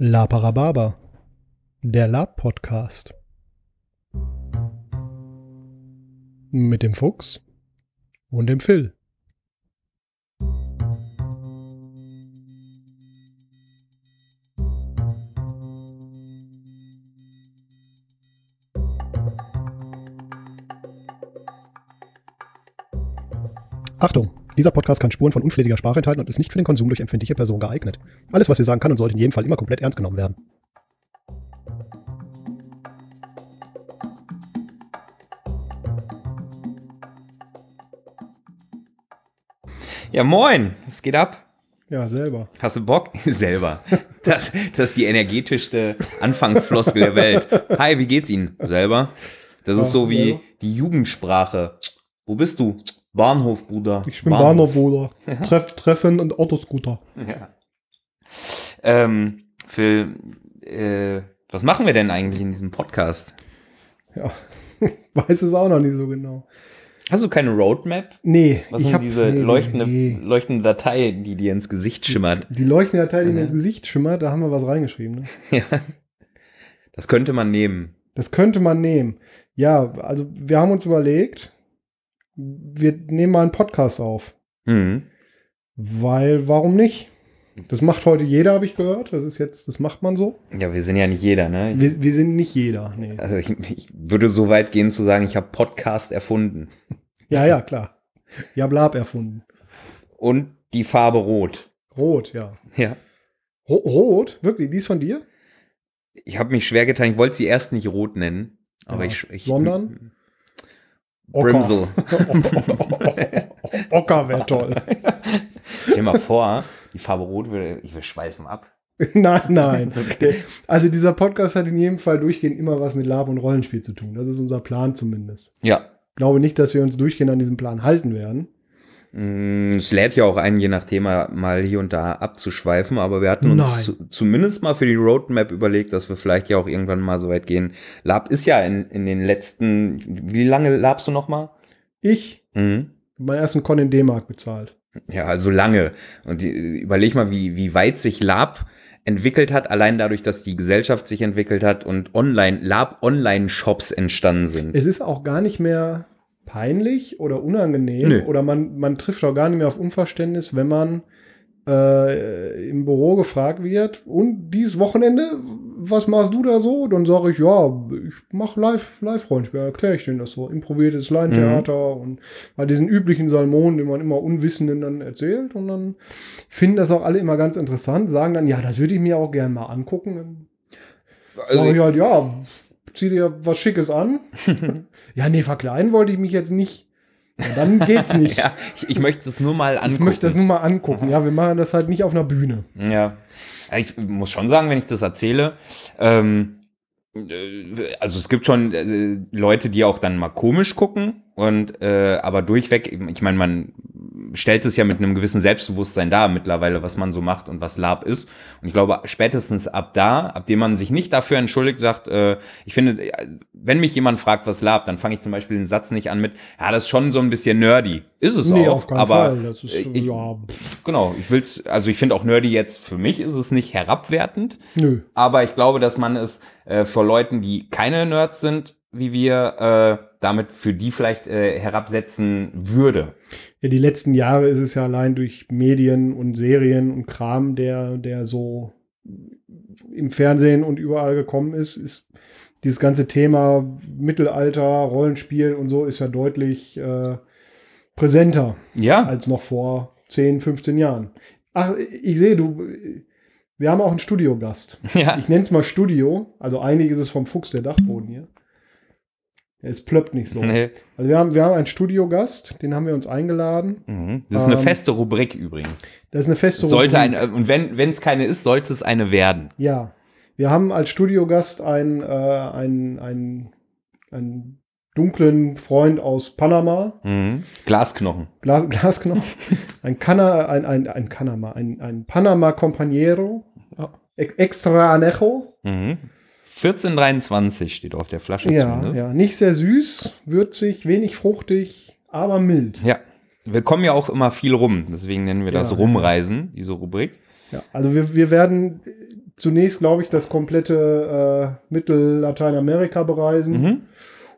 La Parababa, der Lab-Podcast. Mit dem Fuchs und dem Phil. Achtung! Dieser Podcast kann Spuren von unflätiger Sprache enthalten und ist nicht für den Konsum durch empfindliche Personen geeignet. Alles, was wir sagen, kann und sollte in jedem Fall immer komplett ernst genommen werden. Ja, moin, was geht ab? Ja, selber. Hast du Bock? Selber. Das, das ist die energetischste Anfangsfloskel der Welt. Hi, wie geht's Ihnen? Selber. Das ist so wie die Jugendsprache. Wo bist du? Bahnhof, Bruder. Ich bin Bahnhofwohler. Treff, Treffen und Autoscooter. Ja. Ähm, Phil, äh, was machen wir denn eigentlich in diesem Podcast? Ja, weiß es auch noch nicht so genau. Hast du keine Roadmap? Nee, Was ich sind diese nee, leuchtende, nee. leuchtende Datei, die dir ins Gesicht schimmert? Die leuchtende Datei, die mir Mhm. ins Gesicht schimmert, da haben wir was reingeschrieben. Ne? Ja. Das könnte man nehmen. Das könnte man nehmen. Ja, also wir haben uns überlegt, wir nehmen mal einen Podcast auf. Mhm. Weil, warum nicht? Das macht heute jeder, habe ich gehört. Das ist jetzt, das macht man so. Ja, wir sind ja nicht jeder, ne? Wir, wir sind nicht jeder. Nee. Also ich, ich würde so weit gehen zu sagen, ich habe Podcast erfunden. Ja, ja, klar. Ja, Blab erfunden. Und die Farbe Rot. Rot, ja. Ja. Ro Rot? Wirklich? Die ist von dir? Ich habe mich schwer getan. Ich wollte sie erst nicht Rot nennen. Aber Ja. ich, ich. Sondern? Brimsel. Ocker wäre toll. Stell dir mal vor, die Farbe Rot würde. Ich will schweifen ab. nein, nein. Okay. Also dieser Podcast hat in jedem Fall durchgehend immer was mit Lab und Rollenspiel zu tun. Das ist unser Plan zumindest. Ja. Ich glaube nicht, dass wir uns durchgehend an diesem Plan halten werden. Mm, Es lädt ja auch ein, je nach Thema mal hier und da abzuschweifen, aber wir hatten uns zu, zumindest mal für die Roadmap überlegt, dass wir vielleicht ja auch irgendwann mal so weit gehen. Lab ist ja in, in den letzten, wie lange labst du noch mal? Ich Mhm. meinen ersten Con in D-Mark bezahlt. Ja, also lange. Und die, überleg mal, wie, wie weit sich Lab entwickelt hat, allein dadurch, dass die Gesellschaft sich entwickelt hat und online, Lab-Online-Shops entstanden sind. Es ist auch gar nicht mehr peinlich oder unangenehm Nö. oder man, man trifft auch gar nicht mehr auf Unverständnis, wenn man äh, im Büro gefragt wird, und dieses Wochenende, was machst du da so? Dann sage ich, ja, ich mache live, Live-Rollenspiel, erkläre ich denen das so, improvisiertes Laientheater und mal diesen üblichen Salmon, den man immer Unwissenden dann erzählt und dann finden das auch alle immer ganz interessant, sagen dann, ja, das würde ich mir auch gerne mal angucken. Dann Sag ich Also, halt, ja, zieh dir was Schickes an. ja, nee, verkleiden wollte ich mich jetzt nicht. Ja, dann geht's nicht. ja, ich, ich möchte es nur mal angucken. ich möchte das nur mal angucken. Ja, wir machen das halt nicht auf einer Bühne. Ja, ich muss schon sagen, wenn ich das erzähle, ähm, äh, also es gibt schon äh, Leute, die auch dann mal komisch gucken und äh, aber durchweg, ich meine, man stellt es ja mit einem gewissen Selbstbewusstsein dar mittlerweile, was man so macht und was Lab ist. Und ich glaube, spätestens ab da, ab dem man sich nicht dafür entschuldigt, sagt, äh, ich finde, äh, wenn mich jemand fragt, was Lab, dann fange ich zum Beispiel den Satz nicht an mit, ja, das ist schon so ein bisschen nerdy. Ist es Nee, auch, auf keinen aber Fall. Das ist, äh, ich, ja, Genau, ich will's, also ich finde auch nerdy jetzt, für mich ist es nicht herabwertend, nö. aber ich glaube, dass man es äh, für Leuten, die keine Nerds sind, wie wir, äh, damit für die vielleicht äh, herabsetzen würde. Ja, die letzten Jahre ist es ja allein durch Medien und Serien und Kram, der, der so im Fernsehen und überall gekommen ist, ist dieses ganze Thema Mittelalter, Rollenspiel und so ist ja deutlich äh, präsenter. Ja, als noch vor 10, 15 Jahren. Ach, ich sehe, du, wir haben auch einen Studiogast. ja. Ich nenne es mal Studio, also eigentlich ist es vom Fuchs der Dachboden hier. Es plöppt nicht so. Nee. Also wir haben, wir haben einen Studiogast, den haben wir uns eingeladen. Mhm. Das ist eine Ähm, feste Rubrik übrigens. Das ist eine feste Sollte Rubrik. eine, und wenn es keine ist, sollte es eine werden. Ja. Wir haben als Studiogast einen, äh, einen, einen, einen dunklen Freund aus Panama, Mhm. Glasknochen. Glas, Glasknochen, ein Cana, ein, ein, ein Panama, ein, ein Panama Compañero, Ex- extra anejo. Mhm. 1423 steht auf der Flasche Ja, zumindest. ja, nicht sehr süß, würzig, wenig fruchtig, aber mild. Ja. Wir kommen ja auch immer viel rum, deswegen nennen wir das Ja. Rumreisen, diese Rubrik. Ja, also wir, wir werden zunächst, glaube ich, das komplette äh, Mittel-Lateinamerika bereisen. Mhm.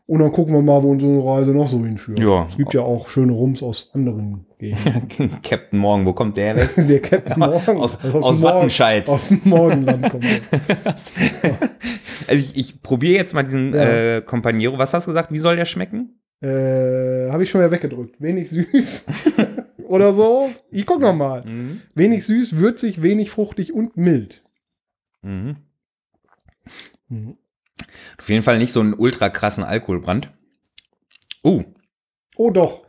Und dann gucken wir mal, wo unsere Reise noch so hinführt. Ja. Es gibt ja auch schöne Rums aus anderen Gegenden. Captain Morgan, wo kommt der weg? Der Captain Morgan. Aus- aus dem Morgen- Wattenscheid. Aus dem Morgenland kommt er. Also ich, ich probiere jetzt mal diesen Ja. äh, Companiero. Was hast du gesagt? Wie soll der schmecken? Äh, Habe ich schon mal weggedrückt. Wenig süß. Oder so. Ich guck noch mal. Mhm. Wenig süß, würzig, wenig fruchtig und mild. Mhm. Mhm. Auf jeden Fall nicht so einen ultra krassen Alkoholbrand. Uh, Oh doch.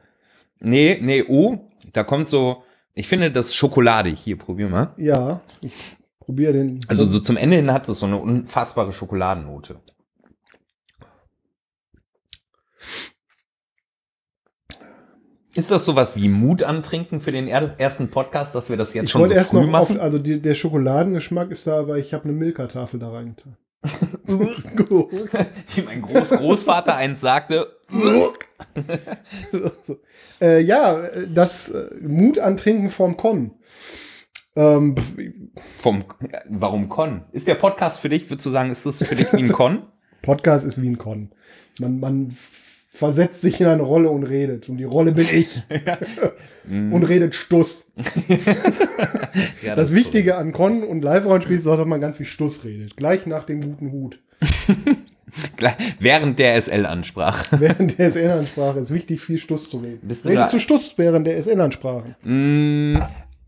Nee, nee, uh, da kommt so, ich finde das Schokolade. Hier, probier mal. Ja. Ich probiere den. Also so zum Ende hin hat es so eine unfassbare Schokoladennote. Ist das sowas wie Mut antrinken für den er ersten Podcast, dass wir das jetzt ich schon so erst früh noch machen? auf, also die, der Schokoladengeschmack ist da, aber ich habe eine Milka-Tafel da reingetan. Wie mein Großgroßvater eins sagte. äh, ja, das äh, Mut antrinken vom Con. Ähm, Vom, warum Con? Ist der Podcast für dich, würdest du sagen, ist das für dich wie ein Con? Podcast ist wie ein Con. Man, man versetzt sich in eine Rolle und redet. Und die Rolle bin ich. und redet Stuss. Ja, Das ist Wichtige an Con und Live-Rollenspiel ist, dass man ganz viel Stuss redet. Gleich nach dem guten Hut. Während der SL-Ansprache. Während der SN-Ansprache ist wichtig, viel Stuss zu reden. Bist du Redest du Stuss während der SN-Ansprache? Mm,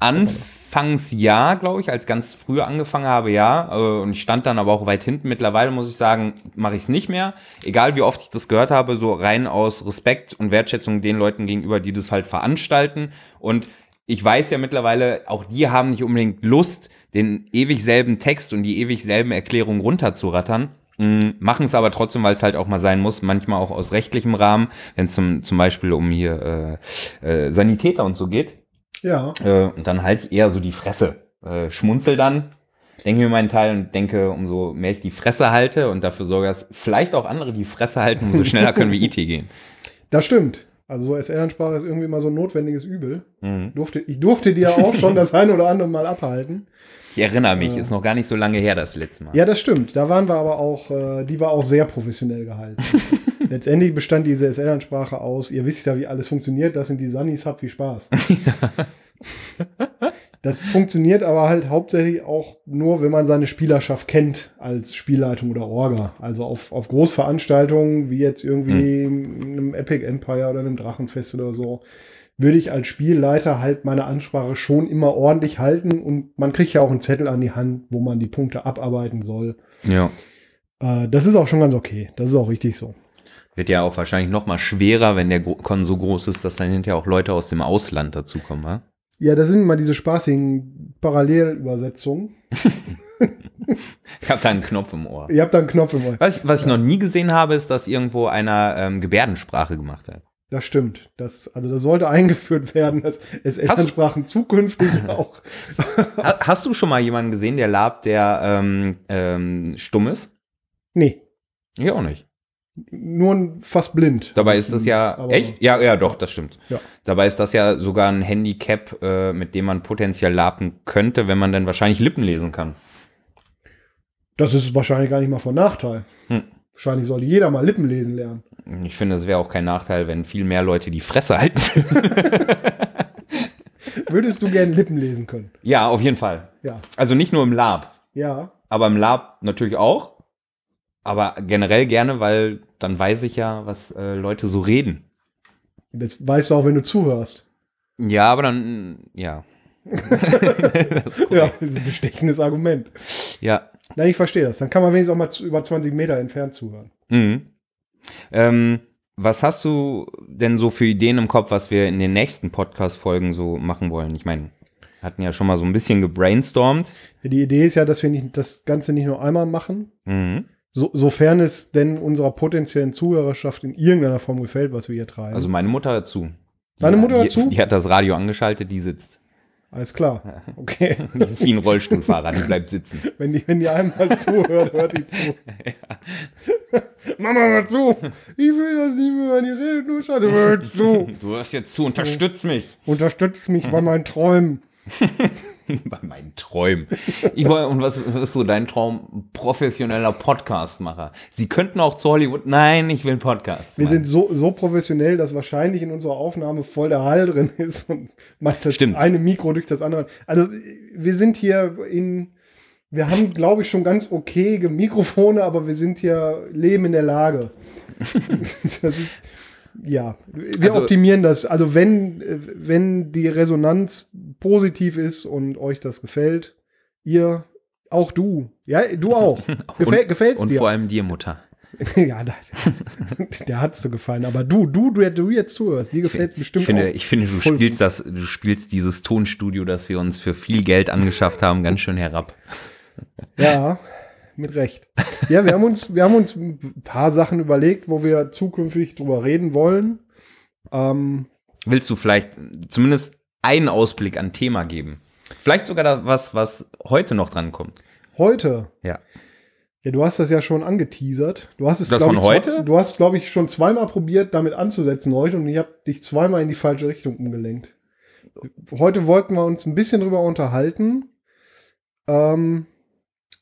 Anfangs ja, glaube ich, als ganz früh angefangen habe, ja. Äh, Und ich stand dann aber auch weit hinten. Mittlerweile muss ich sagen, mache ich es nicht mehr. Egal wie oft ich das gehört habe, so rein aus Respekt und Wertschätzung den Leuten gegenüber, die das halt veranstalten. Und ich weiß ja mittlerweile, auch die haben nicht unbedingt Lust, den ewig selben Text und die ewig selben Erklärungen runterzurattern. Mm, Machen es aber trotzdem, weil es halt auch mal sein muss, manchmal auch aus rechtlichem Rahmen, wenn es zum, zum Beispiel um hier äh, äh, Sanitäter und so geht. Ja. Äh, und dann halt eher so die Fresse. Äh, schmunzel dann, denke mir meinen Teil und denke, umso mehr ich die Fresse halte und dafür sorge, dass vielleicht auch andere die Fresse halten, umso schneller können wir IT gehen. Das stimmt. Also so SL-Ansprache ist irgendwie mal so ein notwendiges Übel. Mhm. Durfte, ich durfte dir auch schon das ein oder andere Mal abhalten. Ich erinnere mich, ist noch gar nicht so lange her das letzte Mal. Ja, das stimmt. Da waren wir aber auch, äh, die war auch sehr professionell gehalten. Letztendlich bestand diese SL-Ansprache aus, ihr wisst ja, wie alles funktioniert, das sind die Sunnies, habt viel Spaß. das funktioniert aber halt hauptsächlich auch nur, wenn man seine Spielerschaft kennt als Spielleitung oder Orga. Also auf, auf Großveranstaltungen, wie jetzt irgendwie in einem Epic Empire oder einem Drachenfest oder so, würde ich als Spielleiter halt meine Ansprache schon immer ordentlich halten und man kriegt ja auch einen Zettel an die Hand, wo man die Punkte abarbeiten soll. Ja. Äh, das ist auch schon ganz okay. Das ist auch richtig so. Wird ja auch wahrscheinlich noch mal schwerer, wenn der Con so groß ist, dass dann hinterher auch Leute aus dem Ausland dazukommen, wa? Ja, das sind immer diese spaßigen Parallelübersetzungen. Ich habe da einen Knopf im Ohr. Ihr habt da einen Knopf im Ohr. Was, ich- was ich noch nie gesehen habe, ist, dass irgendwo einer ähm, Gebärdensprache gemacht hat. Das stimmt. Das, also das sollte eingeführt werden, dass es Elternsprachen zukünftig auch. Ha- Hast du schon mal jemanden gesehen, der labt, der ähm, ähm, stumm ist? Nee, Ich auch nicht. Nur fast blind. Dabei ist das ja Aber- echt? Ja, ja, doch, das stimmt. Ja. Dabei ist das ja sogar ein Handicap, äh, mit dem man potenziell laben könnte, wenn man dann wahrscheinlich Lippen lesen kann. Das ist wahrscheinlich gar nicht mal von Nachteil. Hm. Wahrscheinlich sollte jeder mal Lippen lesen lernen. Ich finde, es wäre auch kein Nachteil, wenn viel mehr Leute die Fresse halten. Würdest du gerne Lippen lesen können? ja, auf jeden Fall. Ja. Also nicht nur im Lab, Ja. aber im Lab natürlich auch. Aber generell gerne, weil dann weiß ich ja, was äh, Leute so reden. Das weißt du auch, wenn du zuhörst. Ja, aber dann, ja. Ja, das ist ein bestechendes Argument. Ja. Nein, ich verstehe das. Dann kann man wenigstens auch mal zu, über 20 Meter entfernt zuhören. Mhm. Ähm, was hast du denn so für Ideen im Kopf, was wir in den nächsten Podcast-Folgen so machen wollen? Ich meine, wir hatten ja schon mal so ein bisschen gebrainstormt. Die Idee ist ja, dass wir nicht, das Ganze nicht nur einmal machen, Mhm. So, sofern es denn unserer potenziellen Zuhörerschaft in irgendeiner Form gefällt, was wir hier treiben. Also meine Mutter hört zu. Deine Mutter die, zu? Die hat das Radio angeschaltet, die sitzt. Alles klar. Okay. Die ist wie ein Rollstuhlfahrer, die bleibt sitzen. wenn, die, wenn die einmal zuhört, hört die zu. Mama, hör zu. Ich will das nicht mehr, wenn die redet nur Scheiße. Hör zu. Du hörst jetzt zu, unterstütz mich. Unterstützt mich bei meinen Träumen. Bei meinen Träumen. Ich wollte, und was, was ist so dein Traum? Professioneller Podcastmacher. Sie könnten auch zu Hollywood. Nein, ich will Podcasts. Wir sind so, so professionell, dass wahrscheinlich in unserer Aufnahme voll der Hall drin ist und mal das Stimmt. eine Mikro durch das andere. Also wir sind hier in, wir haben, glaube ich, schon ganz okay Mikrofone, aber wir sind hier leben in der Lage. das ist, ja, wir Also- optimieren das. Also wenn, äh, wenn die Resonanz positiv ist und euch das gefällt, ihr, auch du, ja, du auch. Gefäll, gefällt's Und dir? vor allem dir, Mutter. Ja, da, der hat's so gefallen. Aber du, du, du, du jetzt zuhörst, dir gefällt's bestimmt Ich finde, ich finde, du spielst das, du spielst dieses Tonstudio, das wir uns für viel Geld angeschafft haben, ganz schön herab. Ja, mit Recht. Ja, wir haben uns, wir haben uns ein paar Sachen überlegt, wo wir zukünftig drüber reden wollen. Ähm, Willst du vielleicht zumindest einen Ausblick an Thema geben? Vielleicht sogar da was, was heute noch dran kommt. heute, Ja. ja, du hast das ja schon angeteasert. Du hast es, Das von ich, heute? Du hast, glaube ich, schon zweimal probiert, damit anzusetzen heute und ich habe dich zweimal in die falsche Richtung umgelenkt. Heute wollten wir uns ein bisschen drüber unterhalten, ähm,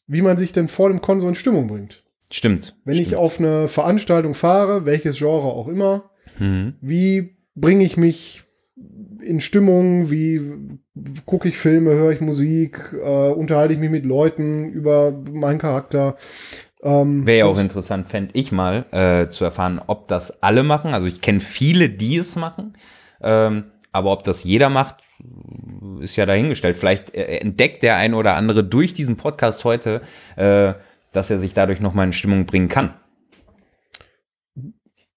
wie man sich denn vor dem Kon so in Stimmung bringt. Stimmt. Wenn ich Stimmt. auf eine Veranstaltung fahre, welches Genre auch immer, Mhm. wie bringe ich mich in Stimmung, wie gucke ich Filme, höre ich Musik, äh, unterhalte ich mich mit Leuten über meinen Charakter. Ähm, Wäre ja auch interessant, fände ich mal, äh, zu erfahren, ob das alle machen. Also ich kenne viele, die es machen. Ähm, aber ob das jeder macht, ist ja dahingestellt. Vielleicht äh, entdeckt der ein oder andere durch diesen Podcast heute, äh, dass er sich dadurch nochmal in Stimmung bringen kann.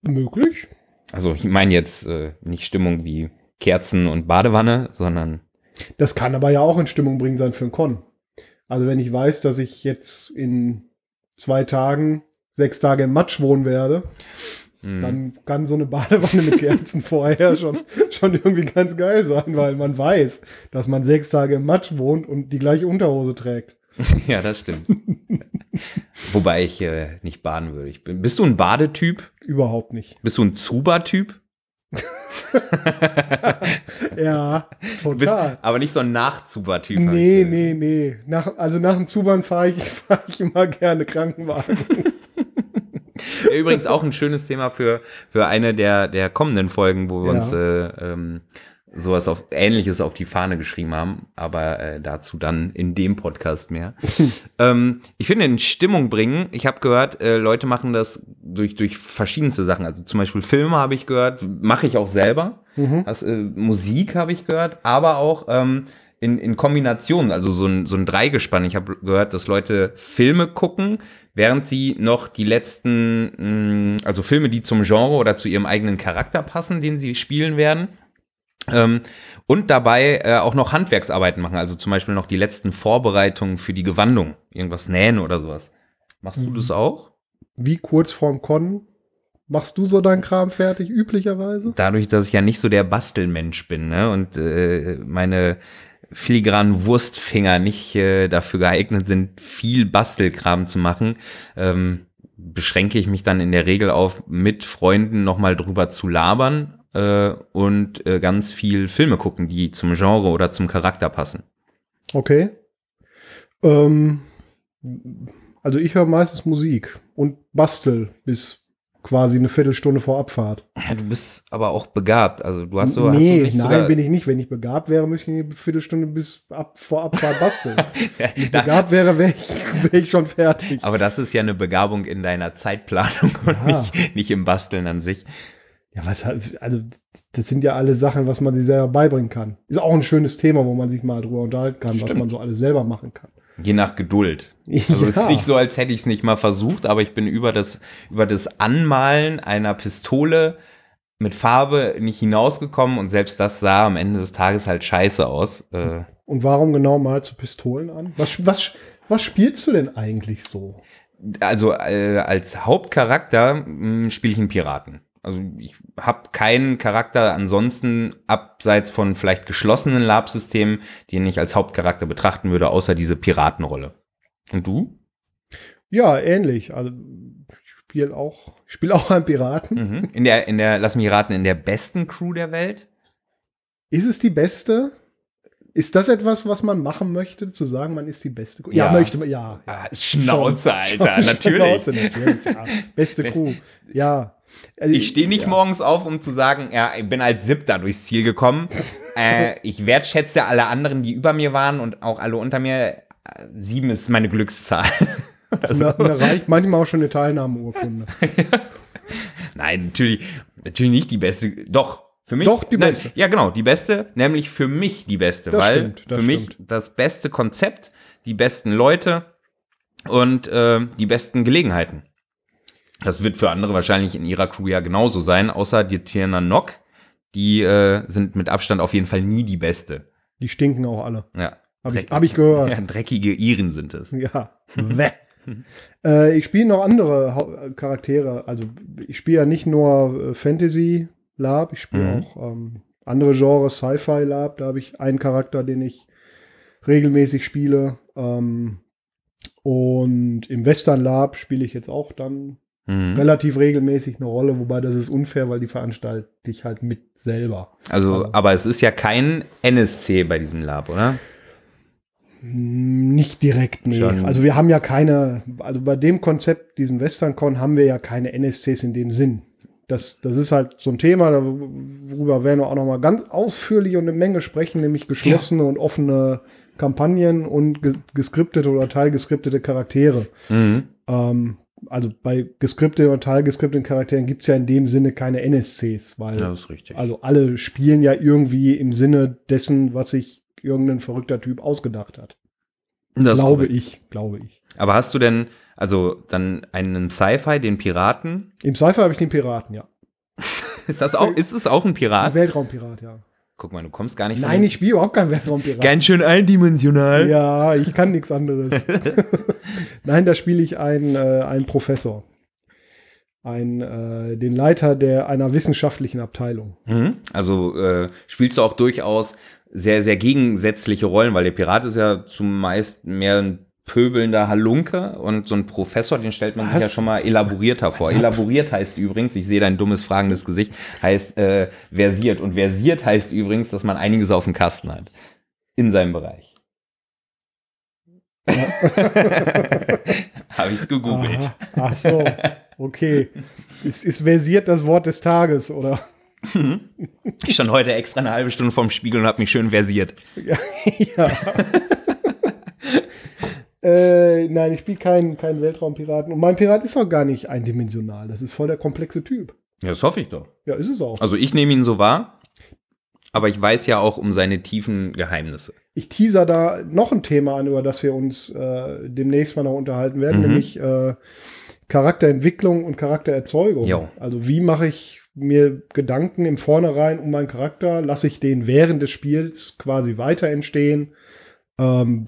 möglich. Also ich meine jetzt äh, nicht Stimmung wie Kerzen und Badewanne, sondern Das kann aber ja auch in Stimmung bringen sein für einen Con. Also wenn ich weiß, dass ich jetzt in zwei Tagen, sechs Tage im Matsch wohnen werde, mh, dann kann so eine Badewanne mit Kerzen vorher schon, schon irgendwie ganz geil sein, weil man weiß, dass man sechs Tage im Matsch wohnt und die gleiche Unterhose trägt. ja, das stimmt. Wobei ich äh, nicht baden würde. Ich bin, bist du ein Badetyp? Überhaupt nicht. Bist du ein Zuba-Typ? Ja, Du bist total. aber nicht so ein Nach-Zuba-Typ. hab Nee, nee, nee. Nach, also nach dem Zubahn fahre ich, fahr ich immer gerne Krankenwagen. Übrigens auch ein schönes Thema für, für eine der, der kommenden Folgen, wo wir Ja. uns äh, ähm, sowas auf Ähnliches auf die Fahne geschrieben haben, aber äh, dazu dann in dem Podcast mehr. ähm, ich finde in Stimmung bringen, ich habe gehört, äh, Leute machen das durch, durch verschiedenste Sachen. Also zum Beispiel Filme habe ich gehört, mache ich auch selber. Das, äh, Musik habe ich gehört, aber auch ähm, in, in Kombination, also so ein, so ein Dreigespann. Ich habe gehört, dass Leute Filme gucken, während sie noch die letzten, mh, also Filme, die zum Genre oder zu ihrem eigenen Charakter passen, den sie spielen werden. Ähm, und dabei äh, auch noch Handwerksarbeiten machen, also zum Beispiel noch die letzten Vorbereitungen für die Gewandung, irgendwas nähen oder sowas. Machst du Mhm. das auch? Wie kurz vorm Con machst du so deinen Kram fertig, üblicherweise? Dadurch, dass ich ja nicht so der Bastelmensch bin ne, und äh, meine filigranen Wurstfinger nicht äh, dafür geeignet sind, viel Bastelkram zu machen, ähm, beschränke ich mich dann in der Regel auf, mit Freunden nochmal drüber zu labern äh, und äh, ganz viel Filme gucken, die zum Genre oder zum Charakter passen. Okay. Ähm, also ich höre meistens Musik und bastel bis quasi eine Viertelstunde vor Abfahrt. Ja, du bist aber auch begabt. Also du hast so, hast nee, du nicht nein, sogar, bin ich nicht. Wenn ich begabt wäre, müsste ich eine Viertelstunde bis ab, vor Abfahrt basteln. Wenn ich begabt wäre, wäre ich, wär ich schon fertig. aber das ist ja eine Begabung in deiner Zeitplanung und Ja. nicht, nicht im Basteln an sich. Ja, was halt, also das sind ja alle Sachen, was man sich selber beibringen kann. Ist auch ein schönes Thema, wo man sich mal drüber unterhalten kann, was Stimmt. man so alles selber machen kann. Je nach Geduld. Also es Ja. ist nicht so, als hätte ich es nicht mal versucht, aber ich bin über das, über das Anmalen einer Pistole mit Farbe nicht hinausgekommen und selbst das sah am Ende des Tages halt scheiße aus. Äh, Und warum genau mal zu Pistolen an? Was, was, was spielst du denn eigentlich so? also äh, als Hauptcharakter spiele ich einen Piraten. Also ich habe keinen Charakter ansonsten abseits von vielleicht geschlossenen Lab-Systemen, den ich als Hauptcharakter betrachten würde, außer diese Piratenrolle. Und du? Ja, ähnlich. Also ich spiele auch, ich spiele auch einen Piraten. Mhm. In der, in der, lass mich raten, in der besten Crew der Welt? Ist es die beste? Ist das etwas, was man machen möchte, zu sagen, man ist die beste Crew? Ja. möchte man, ja. Ah, Schnauze, Alter, Schon- natürlich. Schnauze, natürlich ja. Beste Crew. Ja. Also Ich stehe nicht ja. morgens auf, um zu sagen, ja, ich bin als Siebter durchs Ziel gekommen. äh, ich wertschätze alle anderen, die über mir waren und auch alle unter mir. Äh, Sieben ist meine Glückszahl. Da, da reicht manchmal auch schon eine Teilnahmeurkunde. Nein, natürlich, natürlich nicht die beste. Doch, für mich. Doch, die nein, beste. Ja, genau, die beste, nämlich für mich die beste, Das weil stimmt, das für mich stimmt. das beste Konzept, die besten Leute und äh, die besten Gelegenheiten. Das wird für andere wahrscheinlich in ihrer Crew ja genauso sein, außer die Tierna Nock. Die äh, sind mit Abstand auf jeden Fall nie die beste. Die stinken auch alle. Ja. Habe ich, hab ich gehört. Ja, dreckige Iren sind es. Ja. Äh, ich spiele noch andere Hau- Charaktere. Also ich spiele ja nicht nur äh, Fantasy Lab, ich spiele Mhm. auch ähm, andere Genres, Sci-Fi Lab. Da habe ich einen Charakter, den ich regelmäßig spiele. Ähm, und im Western Lab spiele ich jetzt auch dann Mhm. relativ regelmäßig eine Rolle, wobei das ist unfair, weil die veranstalte ich halt mit selber. Also, Aber- aber es ist ja kein NSC bei diesem Lab, oder? Hm, Nicht direkt, nee. Schon- Also wir haben ja keine, also bei dem Konzept, diesem WesternCon, haben wir ja keine NSCs in dem Sinn. Das, das ist halt so ein Thema, da- worüber werden wir auch noch mal ganz ausführlich und eine Menge sprechen, nämlich geschlossene und offene Kampagnen und ge geskriptete oder teilgeskriptete Charaktere. Mhm. Ähm, also bei geskripteten oder teilgeskripteten Charakteren gibt es ja in dem Sinne keine NSCs, weil Ja, also alle spielen ja irgendwie im Sinne dessen, was sich irgendein verrückter Typ ausgedacht hat. das glaube ich, glaube ich. Aber hast du denn, also dann einen Sci-Fi, den Piraten? Im Sci-Fi habe ich den Piraten, ja. Ist das auch, ist es auch ein Ein Pirat? Weltraumpirat, ja. Guck mal, du kommst gar nicht Nein, ich spiele überhaupt keinen Weltraumpirat. Ganz schön eindimensional. Ja, ich kann nichts anderes. Nein, da spiele ich einen, äh, einen Professor. Ein, äh, den Leiter der, einer wissenschaftlichen Abteilung. Mhm. Also äh, spielst du auch durchaus sehr, sehr gegensätzliche Rollen, weil der Pirat ist ja zumeist mehr ein pöbelnder Halunke und so ein Professor, den stellt man sich Was? ja schon mal elaborierter vor. Elaboriert heißt übrigens, ich sehe dein dummes, fragendes Gesicht, heißt äh, versiert. Und versiert heißt übrigens, dass man einiges auf dem Kasten hat. In seinem Bereich. Habe ich gegoogelt. Aha. Ach so, okay. Ist, ist versiert das Wort des Tages, oder? Ich stand heute extra eine halbe Stunde vorm Spiegel und habe mich schön versiert. Ja. ja. Äh, nein, ich spiele keinen keinen Weltraumpiraten. Und mein Pirat ist auch gar nicht eindimensional. Das ist voll der komplexe Typ. Ja, das hoffe ich doch. Ja, ist es auch. Also ich nehme ihn so wahr, aber ich weiß ja auch um seine tiefen Geheimnisse. Ich teaser da noch ein Thema an, über das wir uns äh, demnächst mal noch unterhalten werden, Mhm. nämlich äh, Charakterentwicklung und Charaktererzeugung. Jo. Also wie mache ich mir Gedanken im Vornherein um meinen Charakter? Lasse ich den während des Spiels quasi weiter entstehen? Ähm,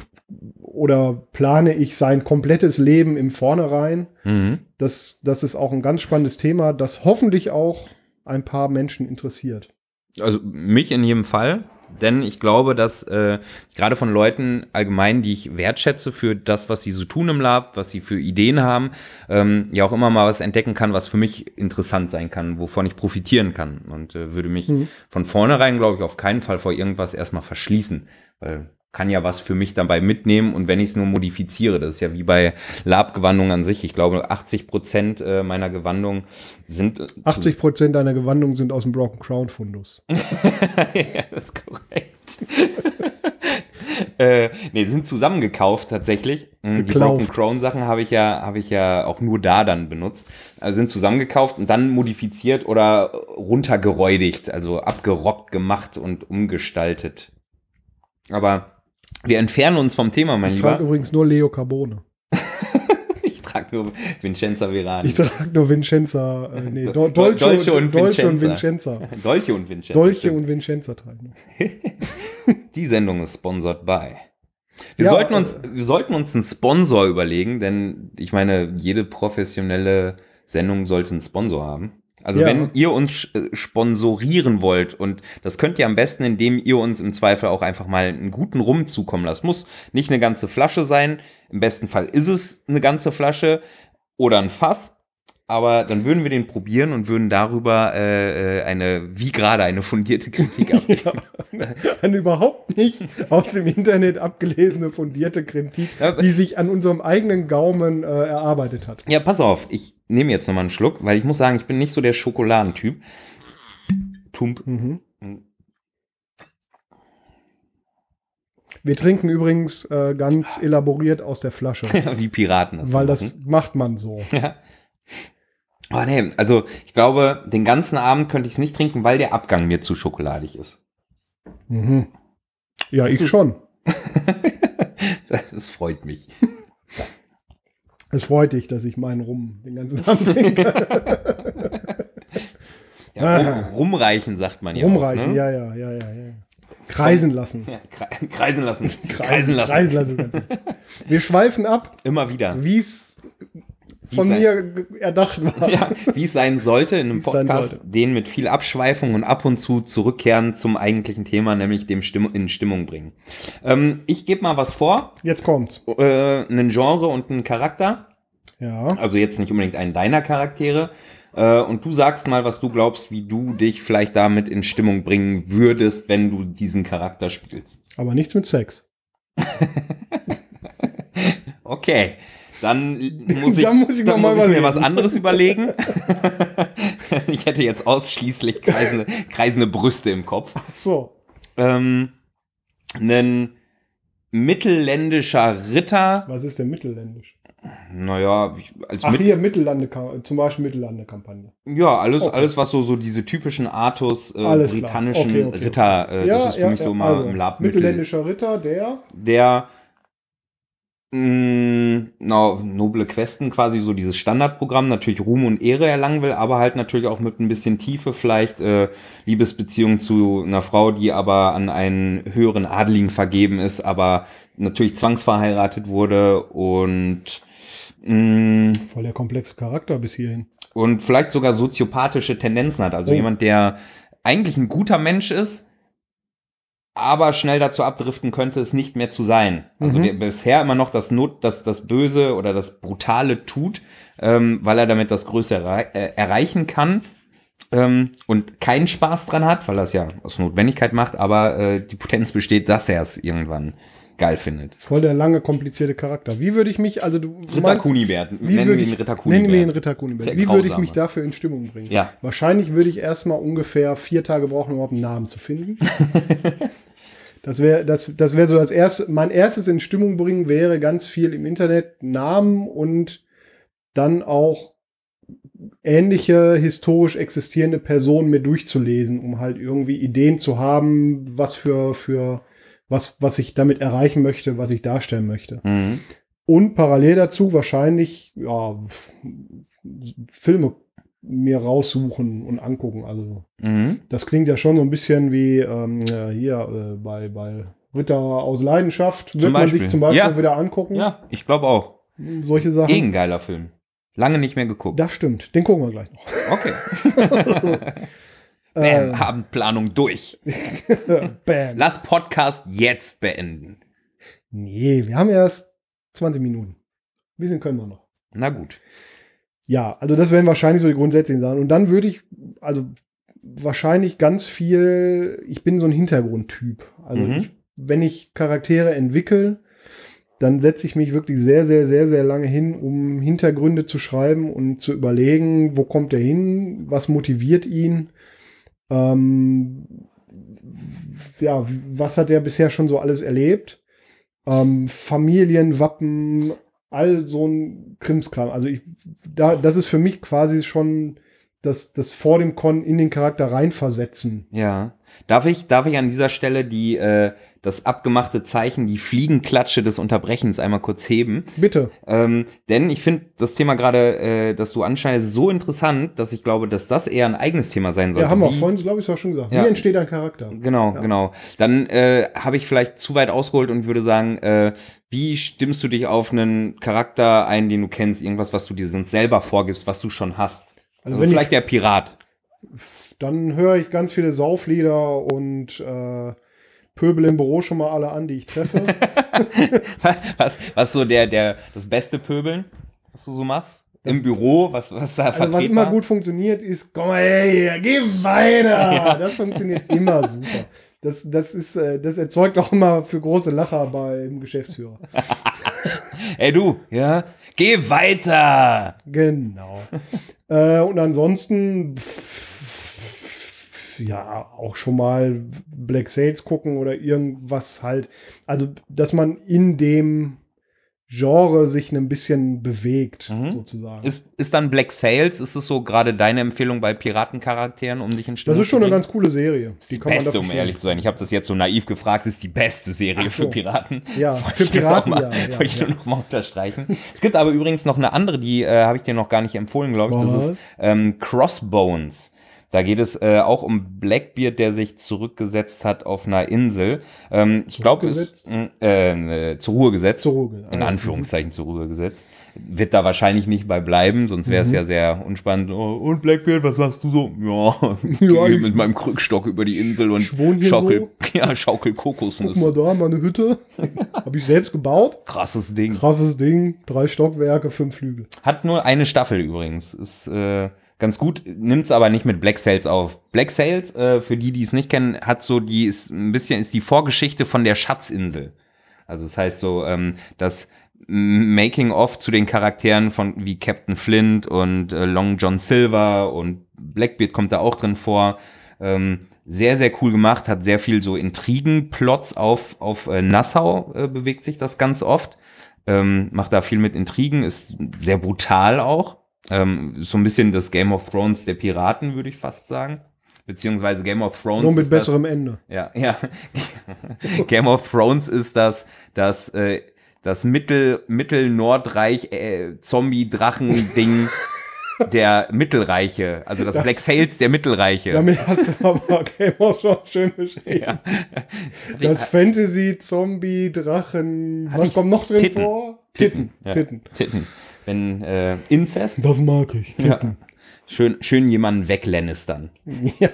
oder plane ich sein komplettes Leben im Vornherein? Mhm. Das, das ist auch ein ganz spannendes Thema, das hoffentlich auch ein paar Menschen interessiert. Also mich in jedem Fall, denn ich glaube, dass äh, gerade von Leuten allgemein, die ich wertschätze für das, was sie so tun im Lab, was sie für Ideen haben, ähm, ja auch immer mal was entdecken kann, was für mich interessant sein kann, wovon ich profitieren kann und äh, würde mich Mhm. von vornherein, glaube ich, auf keinen Fall vor irgendwas erstmal verschließen, weil kann ja was für mich dabei mitnehmen und wenn ich es nur modifiziere, das ist ja wie bei Lab-Gewandung an sich. Ich glaube, 80 Prozent äh, meiner Gewandungen sind äh, zu- 80 Prozent deiner Gewandungen sind aus dem Broken Crown Fundus. ja, das ist korrekt. äh, nee, sind zusammengekauft tatsächlich. Mm, Die Geklauft. Broken Crown Sachen habe ich ja, habe ich ja auch nur da dann benutzt. Also sind zusammengekauft und dann modifiziert oder runtergeräudigt, also abgerockt gemacht und umgestaltet. Aber wir entfernen uns vom Thema, mein Ich trage Lieber. übrigens nur Leo Carbone. Ich trage nur Vincenza Verani. Ich trage nur Vincenza, äh, nee, Do Dol- Dolce, Dolce und Dolce und Vincenza. Dolche und Vincenza. Dolce und Vincenza tragen. Die Sendung ist sponsored by. Wir, Ja, sollten uns, äh, wir sollten uns einen Sponsor überlegen, denn ich meine, jede professionelle Sendung sollte einen Sponsor haben. Also Ja. wenn ihr uns äh, sponsorieren wollt und das könnt ihr am besten, indem ihr uns im Zweifel auch einfach mal einen guten Rum zukommen lasst. Muss nicht eine ganze Flasche sein. Im besten Fall ist es eine ganze Flasche oder ein Fass. aber dann würden wir den probieren und würden darüber äh, äh eine, wie gerade, eine fundierte Kritik abgeben. ja, eine überhaupt nicht aus dem Internet abgelesene fundierte Kritik, die sich an unserem eigenen Gaumen äh, erarbeitet hat. Ja, pass auf, ich nehme jetzt nochmal einen Schluck, weil ich muss sagen, ich bin nicht so der Schokoladentyp. Pump. Mhm. Wir trinken übrigens äh, ganz elaboriert aus der Flasche. Wie Piraten das Weil das macht man so. Ja. Oh nee, also ich glaube, den ganzen Abend könnte ich es nicht trinken, weil der Abgang mir zu schokoladig ist. Mhm. Ja, ich schon. das freut mich. Es freut dich, dass ich meinen Rum den ganzen Abend trinke. ja, rum, rumreichen sagt man ja. Rumreichen, auch, ne? ja, ja, ja, ja, ja. Kreisen lassen. Ja, kreisen lassen. Kreisen, lassen. Kreisen lassen. Wir schweifen ab. Immer wieder. Wie es von mir erdacht war. Ja, wie es sein sollte in einem Podcast, den mit viel Abschweifung und ab und zu zurückkehren zum eigentlichen Thema, nämlich dem Stimm in Stimmung bringen. Ähm, ich gebe mal was vor. Jetzt kommt's. Äh, einen Genre und einen Charakter. Ja. Also jetzt nicht unbedingt einen deiner Charaktere. Äh, und du sagst mal, was du glaubst, wie du dich vielleicht damit in Stimmung bringen würdest, wenn du diesen Charakter spielst. Aber nichts mit Sex. okay. Dann muss ich, dann muss ich, dann muss ich mir was anderes überlegen. ich hätte jetzt ausschließlich kreisende, kreisende Brüste im Kopf. Ach so. Ähm, ein mittelländischer Ritter. Was ist denn mittelländisch? Naja, als Ach, Mit hier Mittellande, zum Beispiel Mittellande-Kampagne. Ja, alles, okay. alles, was so, so diese typischen Artus, äh, britannischen okay, okay, Ritter, äh, ja, das ist für ja, mich ja, so mal also, im Lab. Mittelländischer Ritter, der? Der, mh, no, noble Questen, quasi so dieses Standardprogramm, natürlich Ruhm und Ehre erlangen will, aber halt natürlich auch mit ein bisschen Tiefe, vielleicht äh, Liebesbeziehung zu einer Frau, die aber an einen höheren Adligen vergeben ist, aber natürlich zwangsverheiratet wurde und Mm. Voll der komplexe Charakter bis hierhin. Und vielleicht sogar soziopathische Tendenzen hat. Also oh. jemand, der eigentlich ein guter Mensch ist, aber schnell dazu abdriften könnte, es nicht mehr zu sein. Also mhm. der bisher immer noch das Not, das, das Böse oder das Brutale tut, ähm, weil er damit das Größte errei äh, erreichen kann. Ähm, und keinen Spaß dran hat, weil er es ja aus Notwendigkeit macht, aber äh, die Potenz besteht, dass er es irgendwann geil findet. Voll der lange, komplizierte Charakter. Wie würde ich mich, also du. Ritter Kunibert. Nennen wir ihn Ritter Kunibert. Nennen wir ihn Ritter Kunibert. Wie würde ich mich dafür in Stimmung bringen? Ja. Wahrscheinlich würde ich erstmal ungefähr vier Tage brauchen, um überhaupt einen Namen zu finden. das wäre das, das wär so das erste. Mein erstes in Stimmung bringen wäre ganz viel im Internet Namen und dann auch ähnliche historisch existierende Personen mir durchzulesen, um halt irgendwie Ideen zu haben, was für, für was, was ich damit erreichen möchte, was ich darstellen möchte. Mhm. Und parallel dazu wahrscheinlich ja, Filme mir raussuchen und angucken. Also mhm. das klingt ja schon so ein bisschen wie ähm, hier äh, bei, bei Ritter aus Leidenschaft. Wird man sich zum Beispiel ja. wieder angucken. Ja, ich glaube auch. Solche Sachen. Gegengeiler Film. Lange nicht mehr geguckt. Das stimmt. Den gucken wir gleich noch. Okay. Bam, äh, Abendplanung durch. Bam. Lass Podcast jetzt beenden. Nee, wir haben erst 20 Minuten. Ein bisschen können wir noch. Na gut. Ja, also das wären wahrscheinlich so die grundsätzlichen Sachen. Und dann würde ich, also wahrscheinlich ganz viel, ich bin so ein Hintergrundtyp. Also mhm. ich, wenn ich Charaktere entwickle, dann setze ich mich wirklich sehr, sehr, sehr, sehr lange hin, um Hintergründe zu schreiben und zu überlegen, wo kommt er hin, was motiviert ihn ähm, ja, was hat er bisher schon so alles erlebt? Ähm, Familienwappen, all so ein Krimskram. Also ich, da, das ist für mich quasi schon das, das vor dem Con in den Charakter reinversetzen. Ja. Darf ich, darf ich an dieser Stelle die, äh, das abgemachte Zeichen, die Fliegenklatsche des Unterbrechens einmal kurz heben. Bitte. Ähm, denn ich finde das Thema gerade, äh, das du anscheinend so interessant, dass ich glaube, dass das eher ein eigenes Thema sein sollte. Ja, haben wir vorhin, glaube ich, auch schon gesagt. Ja. Wie entsteht ein Charakter? Genau, ja. genau. Dann äh, habe ich vielleicht zu weit ausgeholt und würde sagen, äh, wie stimmst du dich auf einen Charakter ein, den du kennst, irgendwas, was du dir sonst selber vorgibst, was du schon hast? Also, also vielleicht ich, der Pirat. Dann höre ich ganz viele Sauflieder und äh, Pöbel im Büro schon mal alle an, die ich treffe. was, was so der, der, das beste Pöbeln, was du so machst? im Büro, was, was da Also was immer gut funktioniert, ist, komm mal her, geh weiter. Das funktioniert immer super. Das, das, ist, äh, das erzeugt auch immer für große Lacher beim Geschäftsführer. Ey du, ja, geh weiter. Genau. äh, und ansonsten, ja, auch schon mal Black Sales gucken oder irgendwas halt. Also, dass man in dem Genre sich ein bisschen bewegt, Mhm. sozusagen. Ist, ist dann Black Sails, ist es so gerade deine Empfehlung bei Piratencharakteren, um dich in Stimmung das ist schon eine ganz coole Serie. Die, kann man beste, um ehrlich zu sein. Ich habe das jetzt so naiv gefragt, ist die beste Serie so. für Piraten. Ja, Das wollte für ich nur Piraten, noch mal, ja, ja, wollte ich ja. nur noch mal unterstreichen. es gibt aber übrigens noch eine andere, die äh, habe ich dir noch gar nicht empfohlen, glaube ich. Das Was? ist ähm, Crossbones. Da geht es äh, auch um Blackbeard, der sich zurückgesetzt hat auf einer Insel. Ähm, ich glaube, es Zurückgesetzt? mh, äh, äh, zur Ruhe gesetzt. Zur Ruhe, In ah. Anführungszeichen zur Ruhe gesetzt. Wird da wahrscheinlich nicht bei bleiben, sonst Mhm. wäre es ja sehr unspannend. Oh, und Blackbeard, was machst du so? Ja, Ja, geh ich- mit meinem Krückstock über die Insel und schaukel, so. ja, schaukel Kokosnüsse. Guck mal da, meine Hütte. Habe ich selbst gebaut. Krasses Ding. Krasses Ding. Drei Stockwerke, fünf Flügel. Hat nur eine Staffel übrigens. Ist äh, ganz gut, nimmt's aber nicht mit Black Sails auf. Black Sails, äh, für die, die es nicht kennen, hat so die, ist ein bisschen, ist die Vorgeschichte von der Schatzinsel. Also das heißt so, ähm, das Making-of zu den Charakteren von wie Captain Flint und äh, Long John Silver und Blackbeard kommt da auch drin vor. Ähm, sehr, sehr cool gemacht, hat sehr viel so Intrigen-Plots auf, auf äh, Nassau äh, bewegt sich das ganz oft. Ähm, macht da viel mit Intrigen, ist sehr brutal auch. Ähm, so ein bisschen das Game of Thrones der Piraten, würde ich fast sagen. Beziehungsweise Game of Thrones. Nur mit ist das- besserem Ende. ja, ja. Game of Thrones ist das, das, äh, das Mittel, Mittel-Nordreich äh, Zombie-Drachen-Ding der Mittelreiche. Also das Black Sails der Mittelreiche. Damit hast du aber Game of Thrones schön beschrieben. ja. Das Fantasy, Zombie, Drachen. Was kommt noch drin Titten. vor? Titten. Ja. Titten. Titten. Wenn äh, Inzest, Das mag ich. ja. Schön, schön jemanden weglennistern. Ja,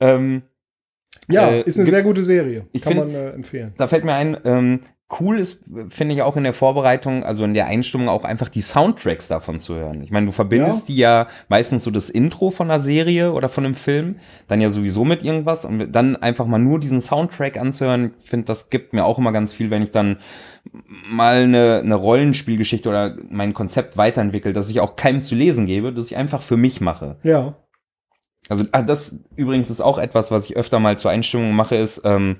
Ähm, ja Äh, ist eine sehr gute Serie. Ich Kann find- man äh, empfehlen. Da fällt mir ein, ähm, cool ist, finde ich auch in der Vorbereitung, also in der Einstimmung auch einfach die Soundtracks davon zu hören. Ich meine, du verbindest Ja. die ja meistens so das Intro von einer Serie oder von einem Film, dann ja sowieso mit irgendwas und dann einfach mal nur diesen Soundtrack anzuhören, ich finde, das gibt mir auch immer ganz viel, wenn ich dann mal eine, eine Rollenspielgeschichte oder mein Konzept weiterentwickle, dass ich auch keinem zu lesen gebe, dass ich einfach für mich mache. Ja. Also ah, das übrigens ist auch etwas, was ich öfter mal zur Einstimmung mache, ist ähm,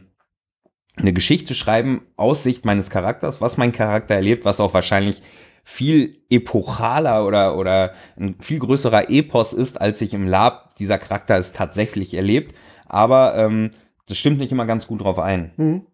eine Geschichte schreiben aus Sicht meines Charakters, was mein Charakter erlebt, was auch wahrscheinlich viel epochaler oder, oder ein viel größerer Epos ist, als ich im Lab dieser Charakter es tatsächlich erlebt. Aber ähm, das stimmt nicht immer ganz gut drauf ein. Hm.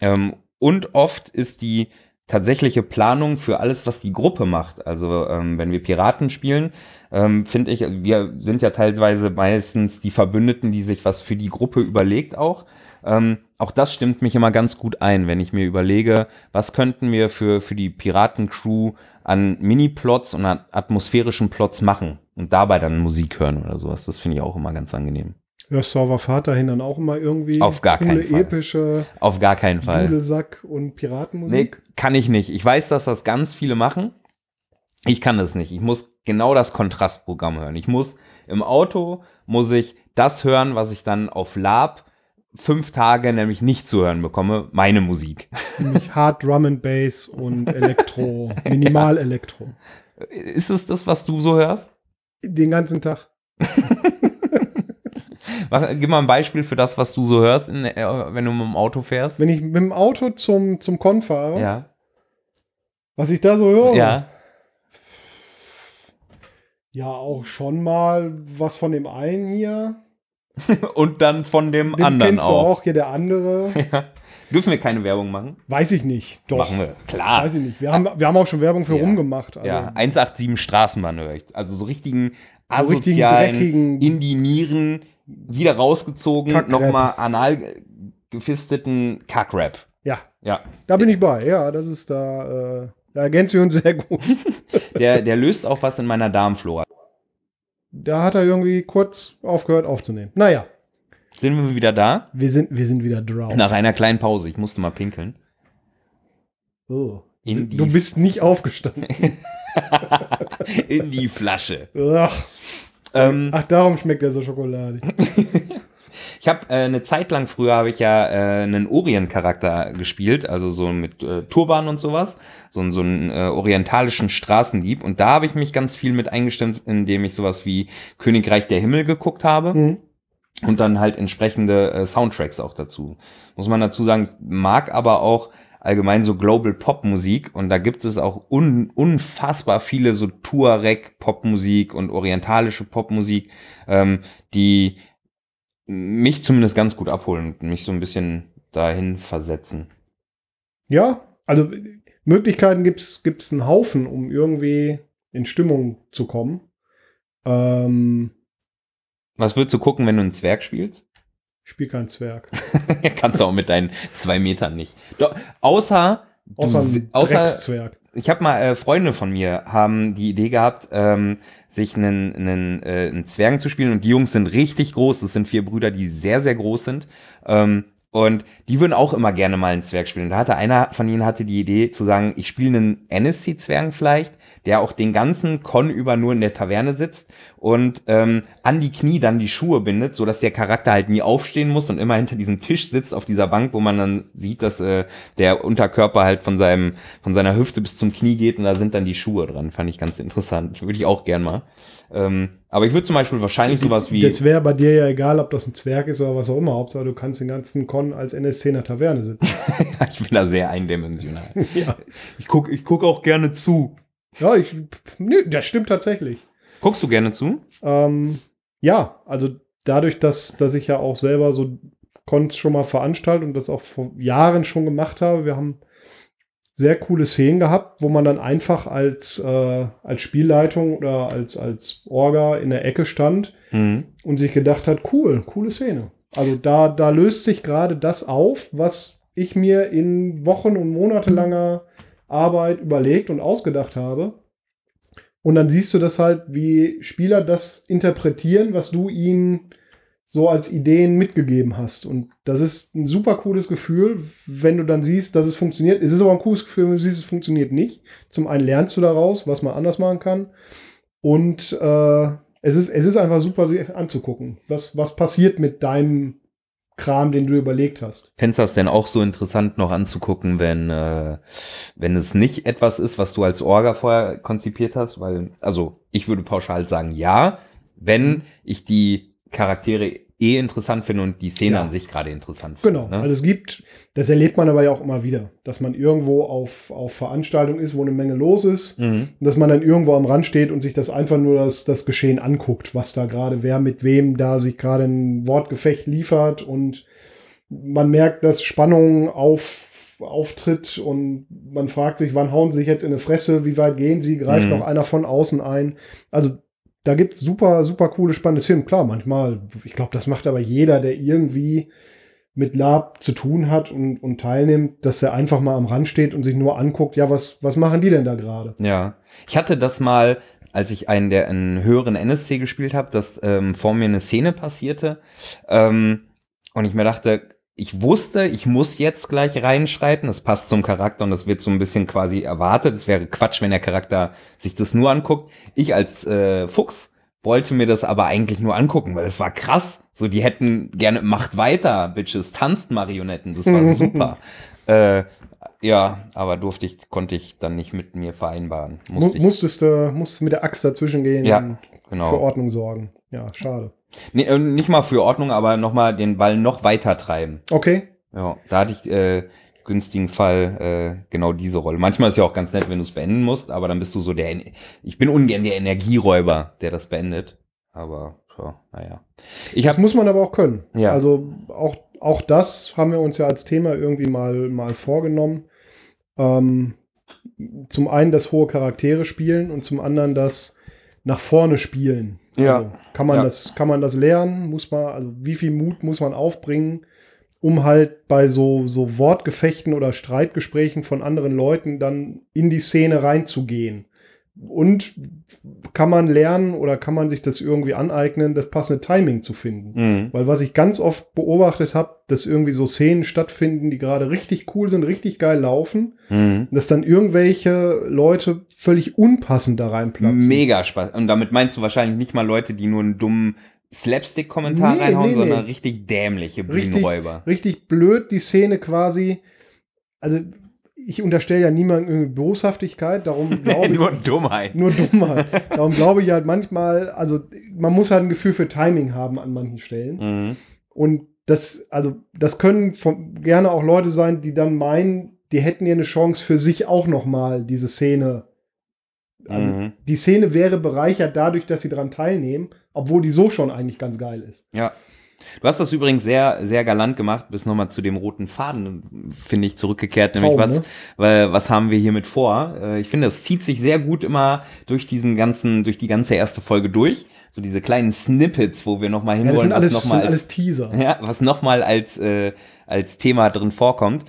Ähm, und oft ist die tatsächliche Planung für alles, was die Gruppe macht. Also ähm, wenn wir Piraten spielen, ähm, finde ich, wir sind ja teilweise meistens die Verbündeten, die sich was für die Gruppe überlegt auch. Ähm, auch das stimmt mich immer ganz gut ein, wenn ich mir überlege, was könnten wir für, für die Piratencrew an Mini-Plots und an atmosphärischen Plots machen und dabei dann Musik hören oder sowas. Das finde ich auch immer ganz angenehm. Hörst du aber Vaterhin dann auch immer irgendwie Auf gar coole, keinen Fall. epische Auf gar keinen Fall. Dudelsack und Nee, Piratenmusik? kann ich nicht. Ich weiß, dass das ganz viele machen. Ich kann das nicht. Ich muss genau das Kontrastprogramm hören. Ich muss im Auto, muss ich das hören, was ich dann auf Lab fünf Tage nämlich nicht zu hören bekomme, meine Musik. Nämlich Hard Drum and Bass und Elektro, Minimal Elektro. Ist es das, was du so hörst? Den ganzen Tag. Mach, gib mal ein Beispiel für das, was du so hörst, in, äh, wenn du mit dem Auto fährst. Wenn ich mit dem Auto zum, zum Con fahre, Ja. was ich da so höre, Ja. ja, auch schon mal was von dem einen hier. Und dann von dem Den anderen kennst du auch. auch, hier der andere. Ja. Dürfen wir keine Werbung machen? Weiß ich nicht. Doch. Machen wir. Klar. Weiß ich nicht. Wir haben, wir haben auch schon Werbung für Ja. rumgemacht. Also, Ja, 187 Straßenbahn höre ich. Also so richtigen So richtigen asozialen, dreckigen- in die Nieren, wieder rausgezogen, nochmal anal gefisteten Kackrap. ja, Ja, da bin ich bei. Ja, das ist da, äh, da ergänzen wir uns sehr gut. der, der löst auch was in meiner Darmflora. Da hat er irgendwie kurz aufgehört aufzunehmen. Naja, Sind wir wieder da? wir sind, wir sind wieder drauf. Nach einer kleinen Pause. Ich musste mal pinkeln. Oh. In die Du bist nicht aufgestanden. In die Flasche. Ach, Ähm, ach, darum schmeckt er so schokoladig. Ich habe äh, eine Zeit lang früher habe ich ja äh, einen Orient-Charakter gespielt, also so mit äh, Turban und sowas, so, einen- so einen äh, orientalischen Straßendieb. Und da habe ich mich ganz viel mit eingestimmt, indem ich sowas wie Königreich der Himmel geguckt habe Mhm. und dann halt entsprechende äh, Soundtracks auch dazu. Muss man dazu sagen, ich mag aber auch allgemein so Global Pop Musik und da gibt es auch un unfassbar viele so Tuareg Popmusik und orientalische Popmusik, ähm, die mich zumindest ganz gut abholen und mich so ein bisschen dahin versetzen. Ja, also Möglichkeiten gibt's gibt's einen Haufen, um irgendwie in Stimmung zu kommen. Ähm, Was würdest du gucken, wenn du einen Zwerg spielst? spiel kein Zwerg. Kannst du auch mit deinen zwei Metern nicht. Doch, außer, du Außer ein außer. Ich habe mal äh, Freunde von mir haben die Idee gehabt, ähm, sich einen, einen, äh, einen Zwergen zu spielen und die Jungs sind richtig groß. Das sind vier Brüder, die sehr sehr groß sind. Ähm, und die würden auch immer gerne mal einen Zwerg spielen. Da hatte einer von ihnen hatte die Idee zu sagen, ich spiele einen NSC-Zwergen vielleicht, der auch den ganzen Con über nur in der Taverne sitzt und ähm, an die Knie dann die Schuhe bindet, so dass der Charakter halt nie aufstehen muss und immer hinter diesem Tisch sitzt auf dieser Bank, wo man dann sieht, dass äh, der Unterkörper halt von seinem von seiner Hüfte bis zum Knie geht und da sind dann die Schuhe dran. Fand ich ganz interessant. Würde ich auch gern mal. Ähm, aber ich würde zum Beispiel wahrscheinlich sowas wie Das wäre bei dir ja egal, ob das ein Zwerg ist oder was auch immer. Hauptsache, du kannst den ganzen Con als NSC in der Taverne sitzen. ich bin da sehr eindimensional. ja. Ich guck ich guck auch gerne zu. Ja, ich, nee, das stimmt tatsächlich. Guckst du gerne zu? Ähm, ja, also dadurch, dass, dass ich ja auch selber so Cons schon mal veranstaltet und das auch vor Jahren schon gemacht habe, wir haben sehr coole Szenen gehabt, wo man dann einfach als, äh, als Spielleitung oder als, als Orga in der Ecke stand Mhm. und sich gedacht hat, cool, coole Szene. Also da, da löst sich gerade das auf, was ich mir in Wochen und monatelanger Arbeit überlegt und ausgedacht habe. Und dann siehst du das halt, wie Spieler das interpretieren, was du ihnen so als Ideen mitgegeben hast. Und das ist ein super cooles Gefühl, wenn du dann siehst, dass es funktioniert. Es ist aber ein cooles Gefühl, wenn du siehst, es funktioniert nicht. Zum einen lernst du daraus, was man anders machen kann. Und äh, es, ist, es ist einfach super sich anzugucken. Was, was passiert mit deinem Kram, den du überlegt hast? Fändest du das denn auch so interessant noch anzugucken, wenn, äh, wenn es nicht etwas ist, was du als Orga vorher konzipiert hast? Weil, also ich würde pauschal sagen, ja, wenn ich die Charaktere eh interessant finde und die Szene Ja. an sich gerade interessant finde. Genau. Ne? Also es gibt, das erlebt man aber ja auch immer wieder, dass man irgendwo auf, auf Veranstaltung ist, wo eine Menge los ist. mhm. Und dass man dann irgendwo am Rand steht und sich das einfach nur das, das Geschehen anguckt, was da gerade, wer mit wem da sich gerade ein Wortgefecht liefert und man merkt, dass Spannung auf, auftritt und man fragt sich, wann hauen sie sich jetzt in eine Fresse, wie weit gehen sie, greift Mhm. noch einer von außen ein. Also da gibt es super, super coole, spannende Filme. Klar, manchmal, ich glaube, das macht aber jeder, der irgendwie mit Lab zu tun hat und, und teilnimmt, dass er einfach mal am Rand steht und sich nur anguckt, ja, was, was machen die denn da gerade? Ja. Ich hatte das mal, als ich einen der einen höheren NSC gespielt habe, dass ähm, vor mir eine Szene passierte ähm, und ich mir dachte, ich wusste, ich muss jetzt gleich reinschreiten, das passt zum Charakter und das wird so ein bisschen quasi erwartet. Es wäre Quatsch, wenn der Charakter sich das nur anguckt. Ich als äh, Fuchs wollte mir das aber eigentlich nur angucken, weil es war krass. So, die hätten gerne macht weiter, Bitches, tanzt Marionetten, das war super. äh, ja, aber durfte ich, konnte ich dann nicht mit mir vereinbaren. Mu Musste ich. musstest du musstest mit der Axt dazwischen gehen Ja, und genau. für Ordnung sorgen. Ja, schade. Nee, äh, nicht mal für Ordnung, aber nochmal den Ball noch weiter treiben. Okay. Ja, da hatte ich äh, günstigen Fall äh, genau diese Rolle. Manchmal ist ja auch ganz nett, wenn du es beenden musst, aber dann bist du so der, ich bin ungern der Energieräuber, der das beendet. Aber, ja, naja. Ich Das habe, muss man aber auch können. Ja. Also auch, auch das haben wir uns ja als Thema irgendwie mal, mal vorgenommen. Ähm, zum einen das hohe Charaktere spielen und zum anderen das nach vorne spielen. Ja. Also kann man Ja. das, kann man das lernen? Muss man, also wie viel Mut muss man aufbringen, um halt bei so, so Wortgefechten oder Streitgesprächen von anderen Leuten dann in die Szene reinzugehen? Und kann man lernen oder kann man sich das irgendwie aneignen, das passende Timing zu finden. Mhm. Weil was ich ganz oft beobachtet habe, dass irgendwie so Szenen stattfinden, die gerade richtig cool sind, richtig geil laufen, Mhm. dass dann irgendwelche Leute völlig unpassend da reinplatzen. Mega Spaß. Und damit meinst du wahrscheinlich nicht mal Leute, die nur einen dummen Slapstick-Kommentar Nee, reinhauen, nee, sondern nee. richtig dämliche Richtig, Bühnenräuber. richtig blöd die Szene quasi. Also ich unterstelle ja niemandem Boshaftigkeit, darum glaube ich. nur Dummheit. Nur Dummheit. Darum glaube ich halt manchmal, also man muss halt ein Gefühl für Timing haben an manchen Stellen. Mhm. Und das, also das können von, gerne auch Leute sein, die dann meinen, die hätten ja eine Chance für sich auch noch mal diese Szene. Also Mhm. die Szene wäre bereichert dadurch, dass sie daran teilnehmen, obwohl die so schon eigentlich ganz geil ist. Ja. Du hast das übrigens sehr, sehr galant gemacht, bis nochmal zu dem roten Faden, finde ich, zurückgekehrt. Nämlich, Traum, was, ne? weil, was haben wir hiermit vor? Äh, Ich finde, es zieht sich sehr gut immer durch diesen ganzen, durch die ganze erste Folge durch. So diese kleinen Snippets, wo wir nochmal Ja, das hinwollen, sind alles, was sind nochmal als, alles Teaser. ja, was nochmal als, äh, als Thema drin vorkommt.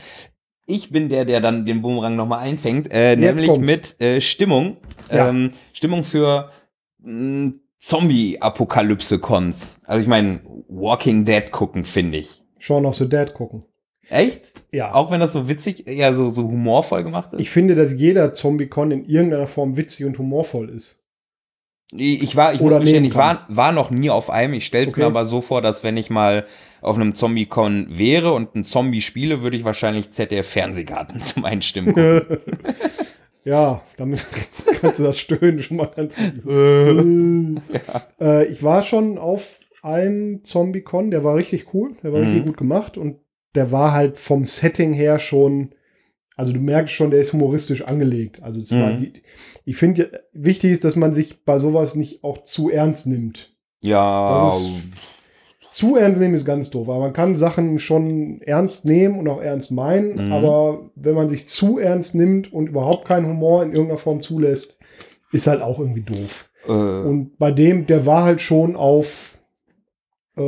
Ich bin der, der dann den Boomerang nochmal einfängt, äh, nämlich kommt's. mit äh, Stimmung. Ja. Ähm, Stimmung für mh, Zombie-Apokalypse-Cons. Also ich meine, Walking Dead gucken, finde ich. Shaun of the Dead gucken. Echt? Ja. Auch wenn das so witzig, ja, so, so humorvoll gemacht ist? Ich finde, dass jeder Zombie-Con in irgendeiner Form witzig und humorvoll ist. Ich, war, ich Oder muss gestehen, ich war, war noch nie auf einem. Ich stelle es Okay. mir aber so vor, dass wenn ich mal auf einem Zombie-Con wäre und ein Zombie spiele, würde ich wahrscheinlich ZDF-Fernsehgarten zum Einstimmen gucken. ja, damit kannst du das Stöhnen schon mal ganz gut. äh, ich war schon auf einem Zombie-Con, der war richtig cool, der war Mhm. richtig gut gemacht und der war halt vom Setting her schon, also du merkst schon, der ist humoristisch angelegt. Also es war Mhm. die, ich finde, ja, wichtig ist, dass man sich bei sowas nicht auch zu ernst nimmt. ja, Das ist- Zu ernst nehmen ist ganz doof, aber man kann Sachen schon ernst nehmen und auch ernst meinen, Mhm. aber wenn man sich zu ernst nimmt und überhaupt keinen Humor in irgendeiner Form zulässt, ist halt auch irgendwie doof. äh, Und bei dem, der war halt schon auf, äh,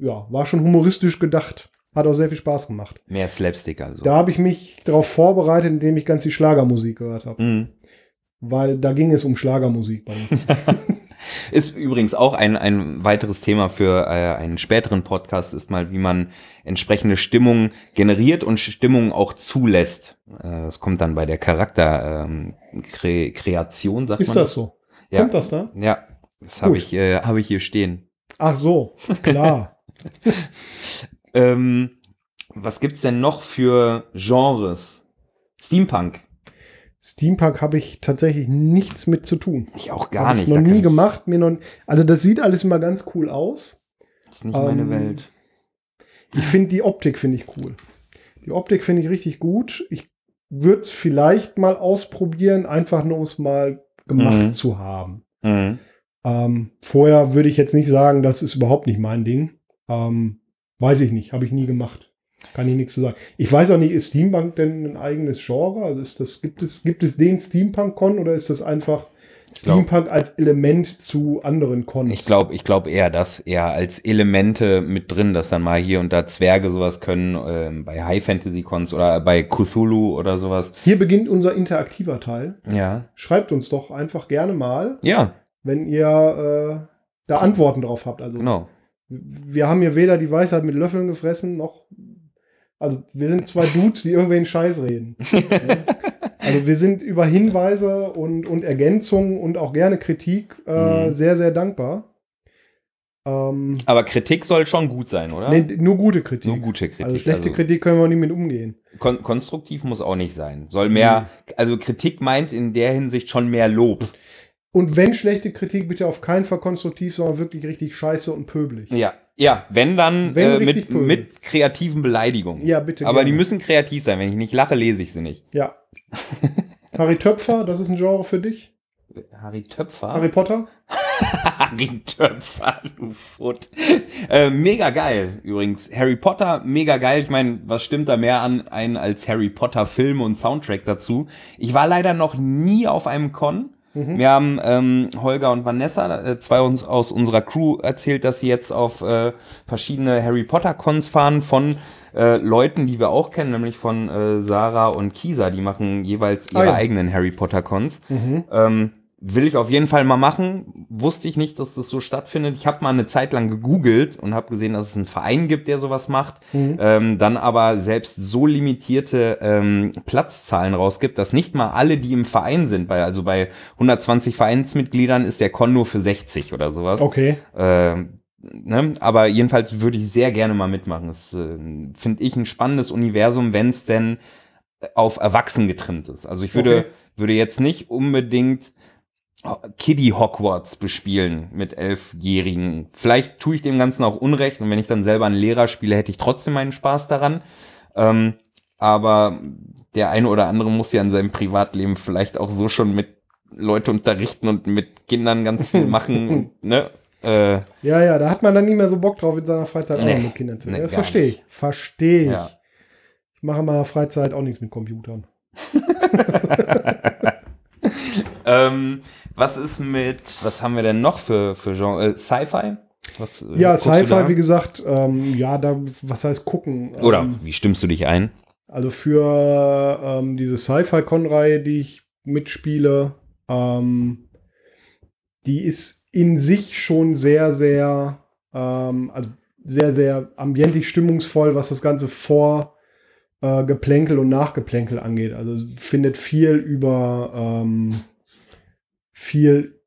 ja, war schon humoristisch gedacht. Hat auch sehr viel Spaß gemacht. mehr Slapstick also. Da habe ich mich darauf vorbereitet, indem ich ganz die Schlagermusik gehört habe. Mhm. Weil da ging es um Schlagermusik bei mir. Ist übrigens auch ein, ein weiteres Thema für äh, einen späteren Podcast, ist mal, wie man entsprechende Stimmung generiert und Stimmung auch zulässt. Äh, das kommt dann bei der Charakterkreation, ähm, Kre sagt Ist man. das so? Ja. Kommt das da? Ja, das habe ich, äh, habe ich hier stehen. Ach so, klar. Ähm, was gibt's denn noch für Genres? Steampunk. Steampunk habe ich tatsächlich nichts mit zu tun. Ich auch gar Hab nicht. Ich noch nie gemacht. Mir noch, also das sieht alles immer ganz cool aus. Das ist nicht meine Ähm, Welt. Ich finde die Optik finde ich cool. Die Optik finde ich richtig gut. Ich würde es vielleicht mal ausprobieren, einfach nur um es mal gemacht Mhm. zu haben. Mhm. Ähm, vorher würde ich jetzt nicht sagen, das ist überhaupt nicht mein Ding. Ähm, weiß ich nicht, habe ich nie gemacht. Kann ich nichts zu sagen. Ich weiß auch nicht, ist Steampunk denn ein eigenes Genre? Also ist das, gibt es, gibt es den Steampunk-Con oder ist das einfach glaub- Steampunk als Element zu anderen Cons? Ich glaube ich glaub eher das, eher als Elemente mit drin, dass dann mal hier und da Zwerge sowas können, ähm, bei High Fantasy Cons oder bei Cthulhu oder sowas. Hier beginnt unser interaktiver Teil. Ja. Schreibt uns doch einfach gerne mal, Ja, wenn ihr äh, da Antworten drauf habt. Also genau. wir haben hier weder die Weisheit mit Löffeln gefressen, noch. Also wir sind zwei Dudes, die irgendwen Scheiß reden. Also wir sind über Hinweise und, und Ergänzungen und auch gerne Kritik äh, Mhm. sehr, sehr dankbar. Ähm, Aber Kritik soll schon gut sein, oder? nee, nur gute Kritik. Nur gute Kritik. also schlechte Kritik können wir nicht mit umgehen. Kon konstruktiv muss auch nicht sein. Soll mehr, also Kritik meint in der Hinsicht schon mehr Lob. Und wenn schlechte Kritik, bitte auf keinen Fall konstruktiv, sondern wirklich richtig scheiße und pöbelig. Ja, ja, wenn dann Wenn äh, mit, böse. mit kreativen Beleidigungen. Ja, bitte Aber gerne. die müssen kreativ sein. Wenn ich nicht lache, lese ich sie nicht. Ja. Harry Töpfer, das ist ein Genre für dich? Harry Töpfer? Harry Potter? Harry Töpfer, du Foot. Äh, mega geil, übrigens. Harry Potter, mega geil. Ich meine, was stimmt da mehr an ein als Harry Potter Film und Soundtrack dazu? Ich war leider noch nie auf einem Con. Mhm. Wir haben ähm, Holger und Vanessa, äh, zwei uns aus unserer Crew, erzählt, dass sie jetzt auf äh, verschiedene Harry Potter Cons fahren von äh, Leuten, die wir auch kennen, nämlich von äh, Sarah und Kisa. Die machen jeweils ihre Ah ja. eigenen Harry Potter Cons. Mhm. Ähm, will ich auf jeden Fall mal machen. Wusste ich nicht, dass das so stattfindet. Ich habe mal eine Zeit lang gegoogelt und habe gesehen, dass es einen Verein gibt, der sowas macht. Mhm. Ähm, dann aber selbst so limitierte ähm, Platzzahlen rausgibt, dass nicht mal alle, die im Verein sind, bei, also bei 120 Vereinsmitgliedern ist der Con nur für 60 oder sowas. Okay. Ähm, ne? Aber jedenfalls würde ich sehr gerne mal mitmachen. Das äh, finde ich ein spannendes Universum, wenn es denn auf Erwachsen getrimmt ist. Also ich würde, Okay. würde jetzt nicht unbedingt Kiddie Hogwarts bespielen mit Elfjährigen. Vielleicht tue ich dem Ganzen auch Unrecht und wenn ich dann selber einen Lehrer spiele, hätte ich trotzdem meinen Spaß daran. Ähm, aber der eine oder andere muss ja in seinem Privatleben vielleicht auch so schon mit Leute unterrichten und mit Kindern ganz viel machen. und, ne? Äh, Ja, ja, da hat man dann nicht mehr so Bock drauf, in seiner Freizeit auch Nee, noch mit Kindern zu nee, Verstehe ich. Verstehe ich. Ja. Ich mache in meiner Freizeit auch nichts mit Computern. ähm, was ist mit, was haben wir denn noch für, für Genre? Äh, Sci-Fi? Was, äh, Ja, Sci-Fi, wie gesagt, ähm, ja, da, was heißt gucken? Oder Ähm, wie stimmst du dich ein? Also für ähm, diese Sci-Fi-Con-Reihe, die ich mitspiele, ähm, die ist in sich schon sehr, sehr, ähm, also sehr, sehr ambientig stimmungsvoll, was das Ganze vor äh, Geplänkel und Nachgeplänkel angeht. Also es findet viel über ähm, viel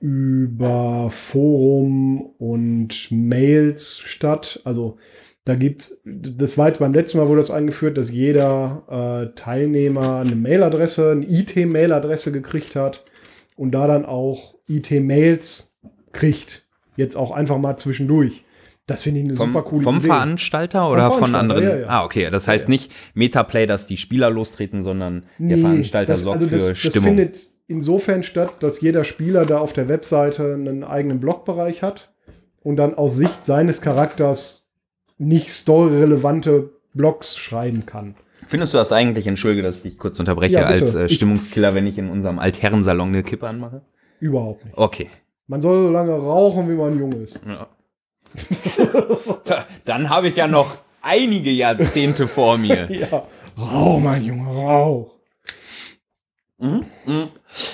über Forum und Mails statt. Also da gibt's, das war jetzt beim letzten Mal wurde das eingeführt, dass jeder äh, Teilnehmer eine Mailadresse, eine IT-Mailadresse gekriegt hat und da dann auch IT-Mails kriegt. Jetzt auch einfach mal zwischendurch. Das finde ich eine Vom, super coole vom Idee. Veranstalter oder von Veranstalter, anderen? ja, ja. Ah, okay. Das heißt Ja, nicht Metaplay, dass die Spieler lostreten, sondern der Nee, Veranstalter das, sorgt also das, für das Stimmung. findet insofern statt, dass jeder Spieler da auf der Webseite einen eigenen Blogbereich hat und dann aus Sicht seines Charakters nicht storyrelevante Blogs schreiben kann. Findest du das eigentlich, entschuldige, dass ich dich kurz unterbreche, Ja, als äh, Stimmungskiller, wenn ich in unserem Altherrensalon eine Kippe anmache? Überhaupt nicht. Okay. Man soll so lange rauchen, wie man jung ist. Ja. Da- Dann habe ich ja noch einige Jahrzehnte vor mir. Ja. Rauch, mein Junge, rauch. Mhm. Mhm.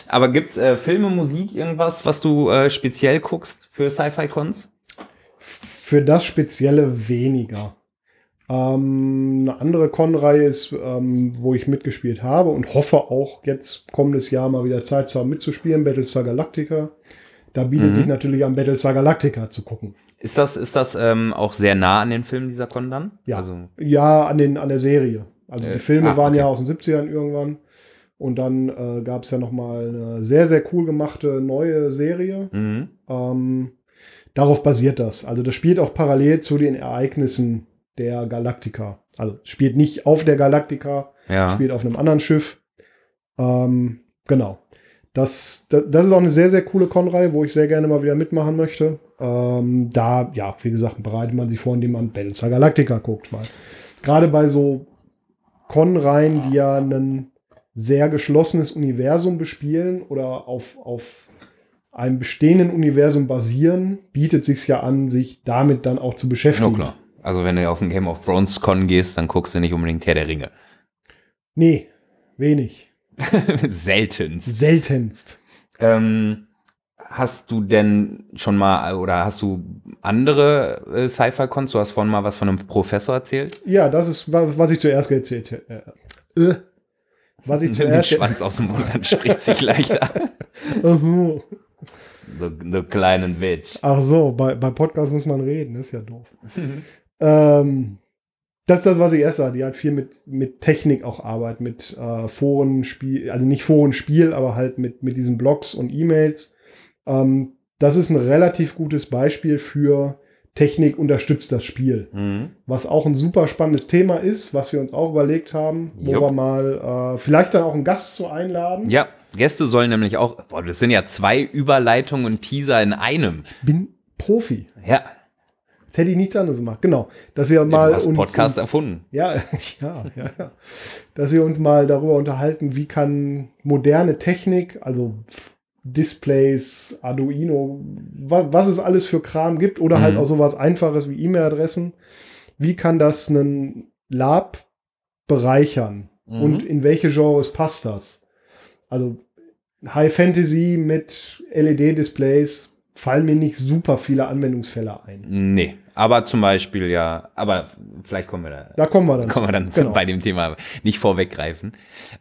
Aber gibt's äh, Filme, Musik, irgendwas, was du äh, speziell guckst für Sci-Fi-Cons? Für das Spezielle weniger. Ähm, eine andere Con-Reihe ist, ähm, wo ich mitgespielt habe und hoffe auch jetzt kommendes Jahr mal wieder Zeit zu haben mitzuspielen, Battlestar Galactica. Da bietet Mhm. sich natürlich an Battlestar Galactica zu gucken. Ist das, ist das ähm, auch sehr nah an den Filmen dieser Con dann? Ja. Also, Ja, an, den, an der Serie. Also Äh, die Filme ach, waren okay. ja aus den 70ern irgendwann. Und dann äh, gab es ja noch mal eine sehr, sehr cool gemachte neue Serie. mhm. Ähm, darauf basiert das. Also das spielt auch parallel zu den Ereignissen der Galactica. Also spielt nicht auf der Galactica, ja. spielt auf einem anderen Schiff. Ähm, genau. Das, das, das ist auch eine sehr, sehr coole Con-Reihe, wo ich sehr gerne mal wieder mitmachen möchte. Ähm, da, ja, wie gesagt, bereitet man sich vor, indem man Battlestar Galactica guckt. Weil gerade bei so Con-Reihen, die ja ein sehr geschlossenes Universum bespielen oder auf, auf einem bestehenden Universum basieren, bietet sich ja an, sich damit dann auch zu beschäftigen. klar. Also wenn du auf den Game of Thrones Con gehst, dann guckst du nicht unbedingt Herr der Ringe. Nee, wenig. Seltenst. Seltenst. Ähm, hast du denn schon mal, oder hast du andere äh, Sci-Fi-Cons? Du hast vorhin mal was von einem Professor erzählt. Ja, das ist, wa- was ich zuerst erzählt äh, äh, Was ich Mit zuerst. Schwanz aus dem Mund, dann spricht sich leichter. The, the kleinen Bitch. Ach so, bei, bei Podcast muss man reden, ist ja doof. ähm, das ist das, was ich erst sage. Die hat viel mit, mit Technik auch arbeitet, mit äh, Forenspiel, also nicht Forenspiel, aber halt mit, mit diesen Blogs und E-Mails. Ähm, das ist ein relativ gutes Beispiel für Technik unterstützt das Spiel. Mhm. Was auch ein super spannendes Thema ist, was wir uns auch überlegt haben, wo Jupp. wir mal äh, vielleicht dann auch einen Gast zu einladen. Ja, Gäste sollen nämlich auch, boah, das sind ja zwei Überleitungen und Teaser in einem. Bin Profi. Ja, Jetzt hätte ich nichts anderes gemacht. Genau. Dass wir mal du hast uns, Podcast uns, erfunden. Ja, ja, ja, ja. Dass wir uns mal darüber unterhalten, wie kann moderne Technik, also Displays, Arduino, was, was es alles für Kram gibt oder halt Mhm. auch sowas Einfaches wie E-Mail-Adressen, wie kann das einen Lab bereichern Mhm. und in welche Genres passt das? Also High Fantasy mit LED-Displays fallen mir nicht super viele Anwendungsfälle ein. Nee, aber zum Beispiel ja, aber vielleicht kommen wir da. Da kommen wir dann. Kommen wir dann genau. bei dem Thema nicht vorweggreifen.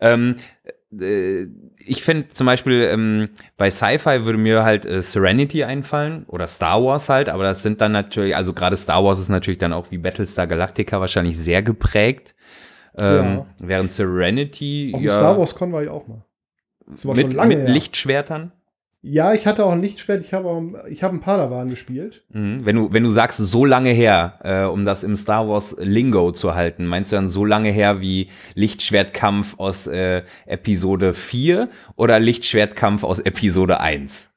Ähm, äh, ich finde zum Beispiel ähm, bei Sci-Fi würde mir halt äh, Serenity einfallen oder Star Wars halt, aber das sind dann natürlich, also gerade Star Wars ist natürlich dann auch wie Battlestar Galactica wahrscheinlich sehr geprägt. Ähm, ja. Während Serenity. Auf ja, Star Wars Con war ich auch mal. Das war mit, schon lange mit her. Lichtschwertern? Ja, ich hatte auch ein Lichtschwert, ich habe auch, ich habe einen Padawan gespielt. Mhm. Wenn du, wenn du sagst, so lange her, äh, um das im Star Wars Lingo zu halten, meinst du dann so lange her wie Lichtschwertkampf aus äh, Episode 4 oder Lichtschwertkampf aus Episode 1?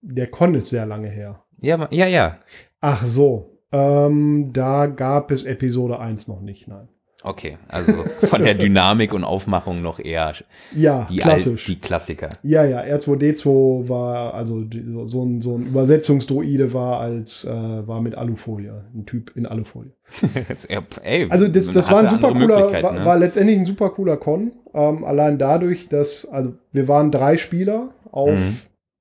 Der Con ist sehr lange her. Ja, ja, ja. Ach so. Ähm, da gab es Episode 1 noch nicht, nein. Okay, also von der Dynamik und Aufmachung noch eher ja, die, klassisch. Al die Klassiker. Ja, ja, R2D2 war, also so ein, so ein Übersetzungsdroide war als, äh, war mit Alufolie, ein Typ in Alufolie. Ey, also das, das war ein super cooler, war, ne? war, letztendlich ein super cooler Con, ähm, allein dadurch, dass, also wir waren drei Spieler auf mhm.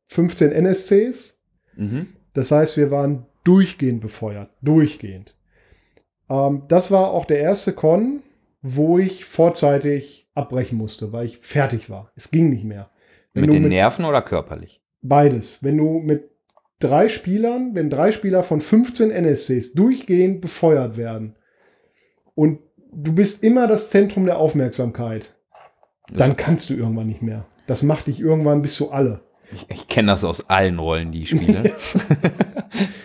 15 NSCs, mhm. das heißt, wir waren durchgehend befeuert, durchgehend. Ähm, das war auch der erste Con, wo ich vorzeitig abbrechen musste, weil ich fertig war. Es ging nicht mehr. Wenn mit den mit Nerven oder körperlich? Beides. Wenn du mit drei Spielern, wenn drei Spieler von 15 NSCs durchgehend befeuert werden und du bist immer das Zentrum der Aufmerksamkeit, dann kannst du irgendwann nicht mehr. Das macht dich irgendwann bis zu alle. Ich, ich kenne das aus allen Rollen, die ich spiele.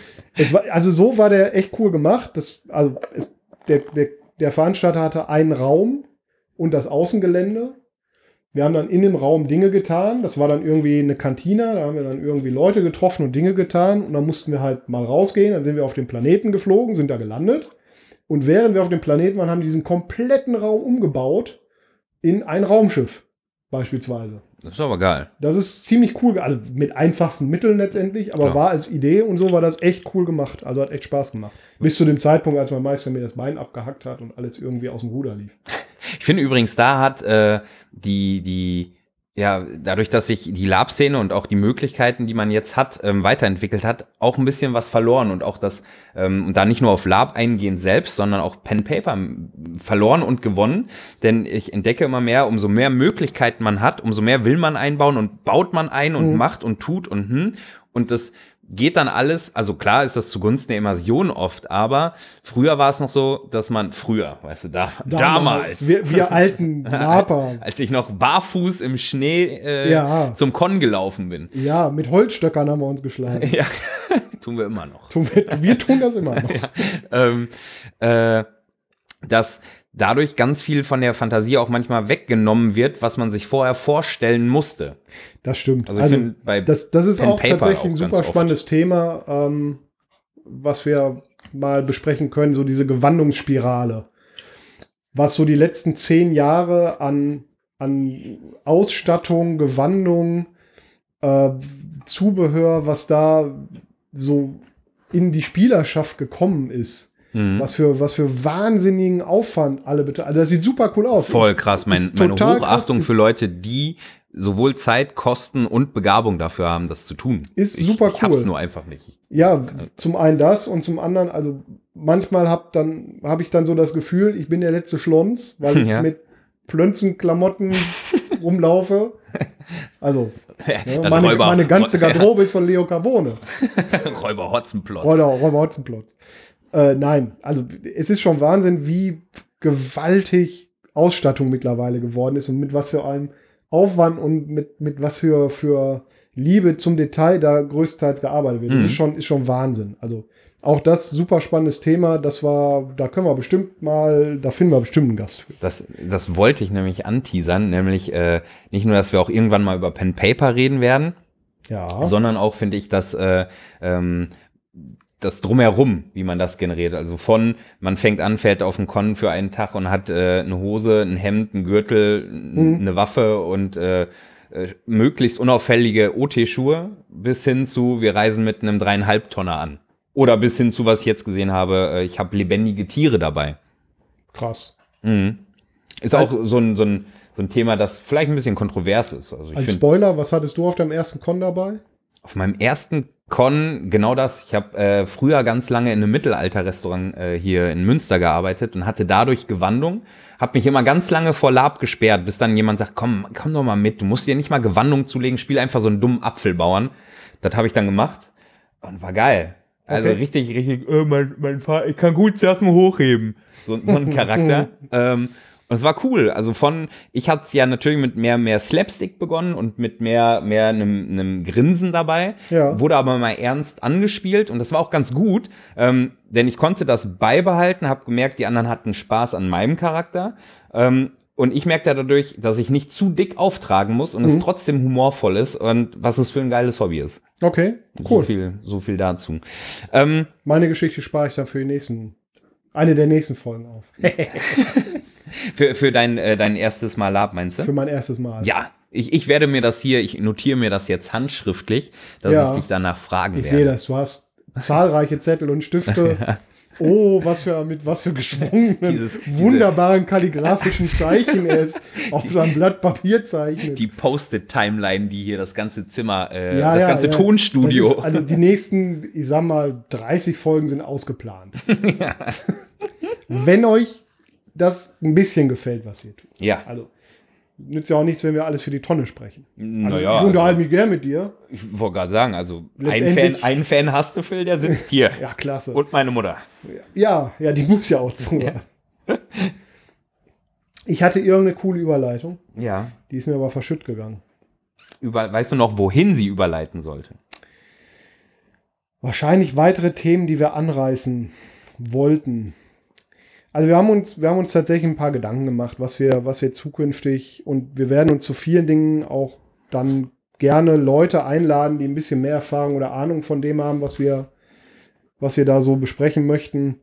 War, also so war der echt cool gemacht. Das, also es, der, der, der Veranstalter hatte einen Raum und das Außengelände. Wir haben dann in dem Raum Dinge getan. Das war dann irgendwie eine Kantine. Da haben wir dann irgendwie Leute getroffen und Dinge getan. Und dann mussten wir halt mal rausgehen. Dann sind wir auf den Planeten geflogen, sind da gelandet. Und während wir auf dem Planeten waren, haben die diesen kompletten Raum umgebaut in ein Raumschiff beispielsweise. Das ist aber geil. Das ist ziemlich cool, also mit einfachsten Mitteln letztendlich, aber Klar. war als Idee und so war das echt cool gemacht. Also hat echt Spaß gemacht. Bis zu dem Zeitpunkt, als mein Meister mir das Bein abgehackt hat und alles irgendwie aus dem Ruder lief. Ich finde übrigens, da hat äh, die, die ja, dadurch, dass sich die Lab-Szene und auch die Möglichkeiten, die man jetzt hat, ähm, weiterentwickelt hat, auch ein bisschen was verloren und auch das, ähm, und da nicht nur auf Lab eingehen selbst, sondern auch Pen Paper verloren und gewonnen. Denn ich entdecke immer mehr, umso mehr Möglichkeiten man hat, umso mehr will man einbauen und baut man ein und mhm. macht und tut und hm. Und das geht dann alles, also klar ist das zugunsten der Immersion oft, aber früher war es noch so, dass man früher, weißt du, da, damals, damals wir, wir alten Naper, als ich noch barfuß im Schnee äh, ja. zum Con gelaufen bin. Ja, mit Holzstöckern haben wir uns geschlagen. ja, tun wir immer noch. Tun wir, wir tun das immer noch. ja, ähm, äh, dass dadurch ganz viel von der Fantasie auch manchmal weggenommen wird, was man sich vorher vorstellen musste. Das stimmt. Also, also bei das, das ist Pen auch Paper tatsächlich ein super spannendes oft. Thema, ähm, was wir mal besprechen können, so diese Gewandungsspirale. Was so die letzten zehn Jahre an, an Ausstattung, Gewandung, äh, Zubehör, was da so in die Spielerschaft gekommen ist Mhm. Was, für, was für wahnsinnigen Aufwand alle bitte. Also das sieht super cool aus. Voll krass. Mein, meine Hochachtung für Leute, die sowohl Zeit, Kosten und Begabung dafür haben, das zu tun. Ist ich, super cool. Ich hab's nur einfach nicht. Ja, zum einen das und zum anderen, also manchmal hab dann habe ich dann so das Gefühl, ich bin der letzte Schlons, weil ich ja. mit Plönzenklamotten rumlaufe. Also, ja, meine, Räuber, meine ganze Garderobe ja. ist von Leo Carbone. Räuber Hotzenplotz. Räuber, Räuber Hotzenplotz. Äh, nein, also es ist schon Wahnsinn, wie gewaltig Ausstattung mittlerweile geworden ist und mit was für einem Aufwand und mit, mit was für, für Liebe zum Detail da größtenteils gearbeitet wird. Mhm. Das ist schon, ist schon Wahnsinn. Also auch das super spannendes Thema. Das war, da können wir bestimmt mal, da finden wir bestimmt einen Gast für. Das, das wollte ich nämlich anteasern, nämlich äh, nicht nur, dass wir auch irgendwann mal über Pen Paper reden werden, ja. sondern auch finde ich, dass äh, ähm, das drumherum, wie man das generiert. Also von, man fängt an, fährt auf den Con für einen Tag und hat äh, eine Hose, ein Hemd, einen Gürtel, mhm. eine Waffe und äh, äh, möglichst unauffällige OT-Schuhe bis hin zu, wir reisen mit einem dreieinhalb Tonner an. Oder bis hin zu, was ich jetzt gesehen habe, äh, ich habe lebendige Tiere dabei. Krass. Mhm. Ist also, auch so ein, so ein so ein Thema, das vielleicht ein bisschen kontrovers ist. Also Als finde Spoiler, was hattest du auf deinem ersten Con dabei? auf meinem ersten Con genau das. Ich habe äh, früher ganz lange in einem Mittelalterrestaurant äh, hier in Münster gearbeitet und hatte dadurch Gewandung. Habe mich immer ganz lange vor Lab gesperrt, bis dann jemand sagt, komm, komm doch mal mit. Du musst dir nicht mal Gewandung zulegen, spiel einfach so einen dummen Apfelbauern. Das habe ich dann gemacht und war geil. Also Okay. richtig, richtig, äh, mein, mein Vater, ich kann gut Sachen hochheben. So, so ein Charakter. ähm, und es war cool. Also von, ich hatte es ja natürlich mit mehr, mehr Slapstick begonnen und mit mehr, mehr einem, einem Grinsen dabei. Ja. Wurde aber mal ernst angespielt und das war auch ganz gut, ähm, denn ich konnte das beibehalten, habe gemerkt, die anderen hatten Spaß an meinem Charakter. Ähm, und ich merkte dadurch, dass ich nicht zu dick auftragen muss und es trotzdem humorvoll ist und was es für ein geiles Hobby ist. Okay, So cool. viel, so viel dazu. Ähm, Meine Geschichte spare ich dann für die nächsten, eine der nächsten Folgen auf. für, für dein, äh, dein erstes Mal Lab, meinst Für du? mein erstes Mal. Ja, ich, ich werde mir das hier, ich notiere mir das jetzt handschriftlich, dass Ja. ich dich danach fragen Ich werde. sehe das. Du hast zahlreiche Zettel und Stifte. Oh, was für mit was für geschwungenen, Dieses- diese- wunderbaren kalligraphischen Zeichen er es auf seinem Blatt Papier zeichnet. Die Post-it-Timeline, die hier das ganze Zimmer, äh, Ja, das ja, ganze ja. Tonstudio. Das ist, also die nächsten, ich sag mal, 30 Folgen sind ausgeplant. Wenn euch das ein bisschen gefällt, was wir tun. ja, Also nützt ja auch nichts, wenn wir alles für die Tonne sprechen. Also, naja. ich unterhalte mich gern mit dir. Ich wollte gerade sagen, also ein Fan, einen Fan hast du, Phil, der sitzt hier. Ja, klasse. Und meine Mutter. Ja, ja, die muss ja auch zuhören. Ich hatte irgendeine coole Überleitung, Ja. die ist mir aber verschütt gegangen. Über, weißt du noch, wohin sie überleiten sollte? Wahrscheinlich weitere Themen, die wir anreißen wollten. Also wir haben uns, wir haben uns tatsächlich ein paar Gedanken gemacht, was wir, was wir zukünftig und wir werden uns zu vielen Dingen auch dann gerne Leute einladen, die ein bisschen mehr Erfahrung oder Ahnung von dem haben, was wir, was wir da so besprechen möchten.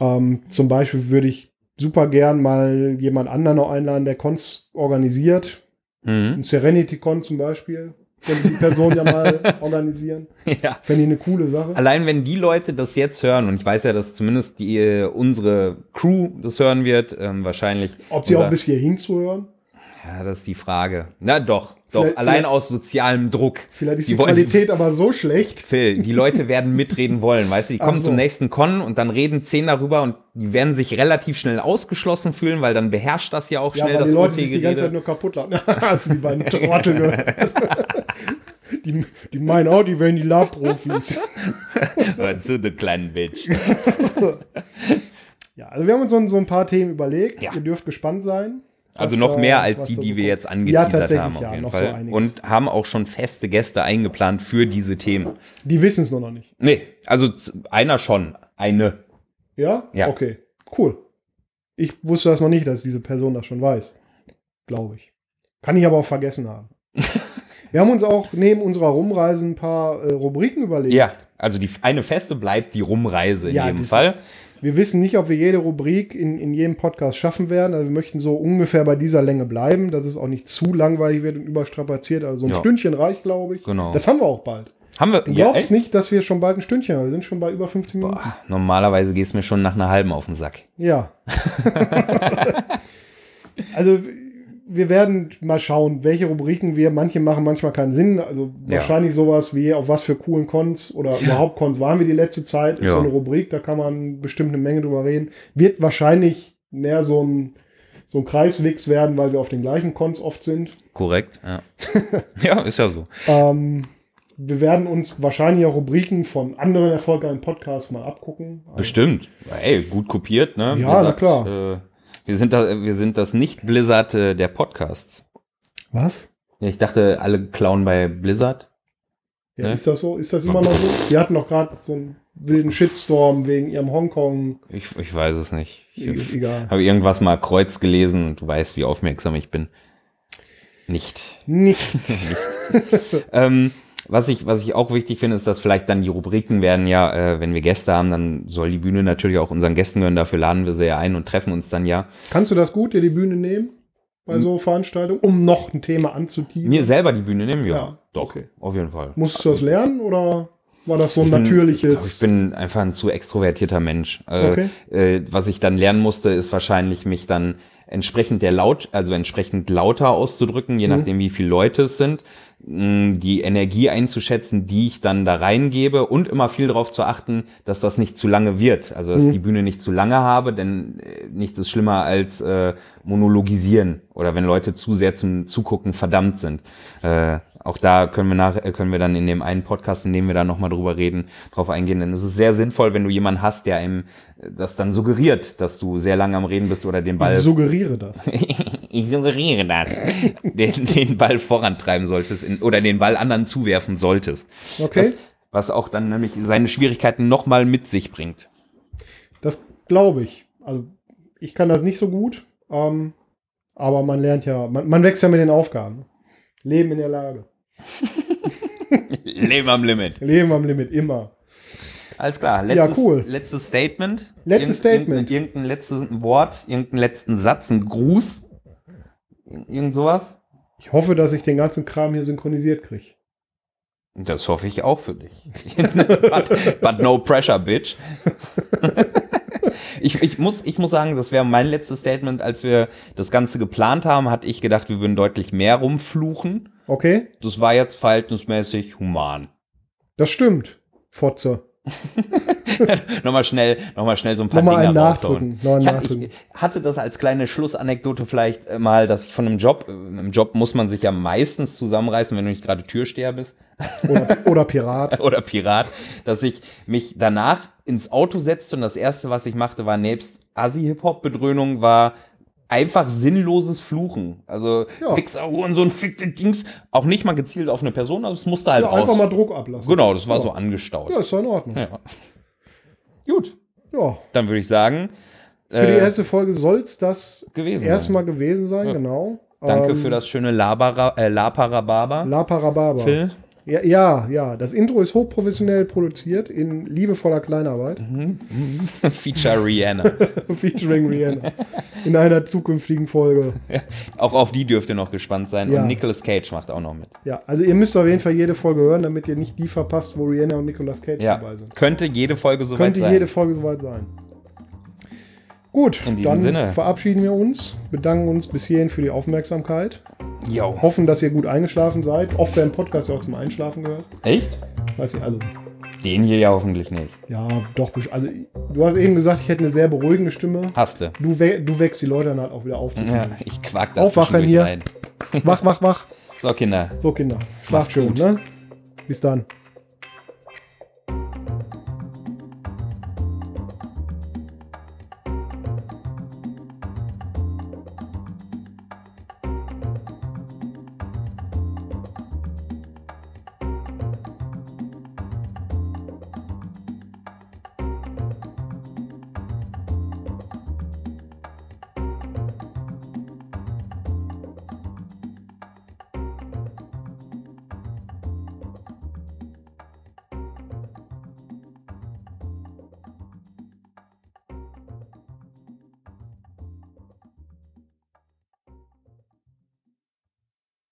Ähm, zum Beispiel würde ich super gern mal jemand anderen noch einladen, der Cons organisiert. Mhm. Ein Serenity Con zum Beispiel. Könnte die Person ja mal organisieren. Ja. Fände ich eine coole Sache. Allein wenn die Leute das jetzt hören, und ich weiß ja, dass zumindest die, äh, unsere Crew das hören wird, ähm, wahrscheinlich. Ob sie auch bis hierhin zuhören? Ja, das ist die Frage. Na doch, doch. Vielleicht- allein vielleicht- aus sozialem Druck. Vielleicht ist Die die, wollen- Qualität aber so schlecht. Phil, die Leute werden mitreden wollen, weißt du? Die kommen so. zum nächsten Con und dann reden zehn darüber und die werden sich relativ schnell ausgeschlossen fühlen, weil dann beherrscht das ja auch Ja, schnell weil die das Leute sich die ganze Zeit nur kaputt lachen. Hast du die beiden Trottel gehört? die, die meinen auch, die wären die Lab-Profis. Hör zu, du kleinen Bitch. Ja, also wir haben uns so, so ein paar Themen überlegt. Ja. Ihr dürft gespannt sein. Also noch da- mehr als die, die so wir jetzt Ja, angeteasert tatsächlich, haben, auf ja, jeden so Fall. einiges. und haben auch schon feste Gäste eingeplant für diese Themen. Die wissen es nur noch nicht. Nee, also einer schon. Eine. Ja? Ja. Okay, cool. Ich wusste das noch nicht, dass diese Person das schon weiß. Glaube ich. Kann ich aber auch vergessen haben. wir haben uns auch neben unserer Rumreise ein paar äh, Rubriken überlegt. Ja, also die eine feste bleibt die Rumreise in jedem das Fall. Ist, wir wissen nicht, ob wir jede Rubrik in, in jedem Podcast schaffen werden. Also wir möchten so ungefähr bei dieser Länge bleiben, dass es auch nicht zu langweilig wird und überstrapaziert. Also so ein Ja. Stündchen reicht, glaube ich. Genau. Das haben wir auch bald. Haben wir. Du Ja, glaubst echt? nicht, dass wir schon bald ein Stündchen haben. Wir sind schon bei über 15 Minuten. Boah, normalerweise geht es mir schon nach einer halben auf den Sack. Ja. also wir werden mal schauen, welche Rubriken wir, manche machen manchmal keinen Sinn. Also Ja. wahrscheinlich sowas wie auf was für coolen Cons oder überhaupt Cons waren wir die letzte Zeit. Ist Ja. so eine Rubrik, da kann man bestimmt eine Menge drüber reden. Wird wahrscheinlich mehr so ein, so ein Kreiswix werden, weil wir auf den gleichen Cons oft sind. Korrekt, ja. ja, ist ja so. Ähm, wir werden uns wahrscheinlich auch Rubriken von anderen erfolgreichen Podcasts mal abgucken. Also, Bestimmt. Ey, gut kopiert, ne? Ja, na klar. Äh, wir, sind da, wir sind das nicht Blizzard äh, der Podcasts. was? Ja, ich dachte, alle klauen bei Blizzard. Ja, Ne? Ist das so? Ist das immer noch so? Die hatten doch gerade so einen wilden Shitstorm wegen ihrem Hongkong. Ich, ich weiß es nicht. Ich E- Egal. habe irgendwas mal kreuz gelesen und du weißt, wie aufmerksam ich bin. Nicht. Nicht. Ähm, was ich, was ich auch wichtig finde, ist, dass vielleicht dann die Rubriken werden ja, äh, wenn wir Gäste haben, dann soll die Bühne natürlich auch unseren Gästen gehören. Dafür laden wir sie ja ein und treffen uns dann ja. Kannst du das gut, dir die Bühne nehmen? Bei so Veranstaltungen? Um noch ein Thema anzuteasen? Mir selber die Bühne nehmen, ja. Ja, doch, okay. auf jeden Fall. Musstest du das lernen oder war das so ein Ich bin- natürliches? Ich, glaub, ich bin einfach ein zu extrovertierter Mensch. Äh, Okay. äh, was ich dann lernen musste, ist wahrscheinlich mich dann entsprechend der Laut, also entsprechend lauter auszudrücken, je nachdem wie viele Leute es sind, mh, die Energie einzuschätzen, die ich dann da reingebe und immer viel darauf zu achten, dass das nicht zu lange wird, also dass ich die Bühne nicht zu lange habe, denn äh, nichts ist schlimmer als äh, monologisieren oder wenn Leute zu sehr zum Zugucken verdammt sind. Äh, auch da können wir nach, äh, können wir dann in dem einen Podcast, in dem wir da nochmal drüber reden, drauf eingehen. Denn es ist sehr sinnvoll, wenn du jemanden hast, der einem äh, das dann suggeriert, dass du sehr lange am Reden bist oder den Ball. Ich suggeriere das. ich suggeriere das. den, den Ball vorantreiben solltest in, oder den Ball anderen zuwerfen solltest. Okay. Was, was auch dann nämlich seine Schwierigkeiten nochmal mit sich bringt. Das glaube ich. Also ich kann das nicht so gut, ähm, aber man lernt ja, man, man wächst ja mit den Aufgaben. Leben in der Lage. Leben am Limit. Leben am Limit, immer. Alles klar. Letztes, Ja, cool. letztes Statement. Letztes Statement. Irgendein, irgendein letztes Wort, irgendeinen letzten Satz, ein Gruß. Irgend sowas. Ich hoffe, dass ich den ganzen Kram hier synchronisiert kriege. Das hoffe ich auch für dich. but, but no pressure, bitch. ich, ich, muss, ich muss sagen, das wäre mein letztes Statement. Als wir das Ganze geplant haben, hatte ich gedacht, wir würden deutlich mehr rumfluchen. Okay? Das war jetzt verhältnismäßig human. Das stimmt. Fotze. nochmal schnell, noch mal schnell so ein paar Nochmal Dinge einen raushauen. nachdrücken. Ich hatte, ich hatte das als kleine Schlussanekdote vielleicht äh, mal, dass ich von einem Job, äh, im Job muss man sich ja meistens zusammenreißen, wenn du nicht gerade Türsteher bist Oder, oder Pirat. oder Pirat, dass ich mich danach ins Auto setzte und das erste, was ich machte, war nebst Assi-Hip-Hop-Bedröhnung, war einfach sinnloses Fluchen. Also Ja. Fixer, Hurensohn, fickte Dings, auch nicht mal gezielt auf eine Person, also es musste halt Ja, raus. einfach mal Druck ablassen. genau, das war Ja. so angestaut. Ja, ist doch in Ordnung. Ja. Gut, Ja. dann würde ich sagen, Für die äh, erste Folge soll es das gewesen erstmal gewesen sein, Ja. genau. Danke Ähm, für das schöne Labara, äh, Laparababa. La Parababa. Phil. Ja, ja, ja, das Intro ist hochprofessionell produziert in liebevoller Kleinarbeit, Mhm. Feature Rihanna. featuring Rihanna in einer zukünftigen Folge. auch auf die dürft ihr noch gespannt sein. Ja. Und Nicolas Cage macht auch noch mit. Ja, also ihr müsst auf jeden Fall jede Folge hören, damit ihr nicht die verpasst, wo Rihanna und Nicolas Cage Ja. dabei sind. Könnte jede Folge soweit Könnte sein. jede Folge soweit sein. Gut, In diesem dann Sinne. verabschieden wir uns, bedanken uns bis hierhin für die Aufmerksamkeit, Yo. hoffen, dass ihr gut eingeschlafen seid. Oft werden Podcasts ja auch zum Einschlafen gehört. Echt? Weiß ich, also, Den hier ja hoffentlich nicht. ja, doch, also, du hast eben gesagt, ich hätte eine sehr beruhigende Stimme. Hast du. Du, we du wächst die Leute dann halt auch wieder auf. Ja, ich quack da Aufwachen hier. rein. Wach, wach, wach. So, Kinder. So, Kinder, schlaft schön, gut. ne? Bis dann.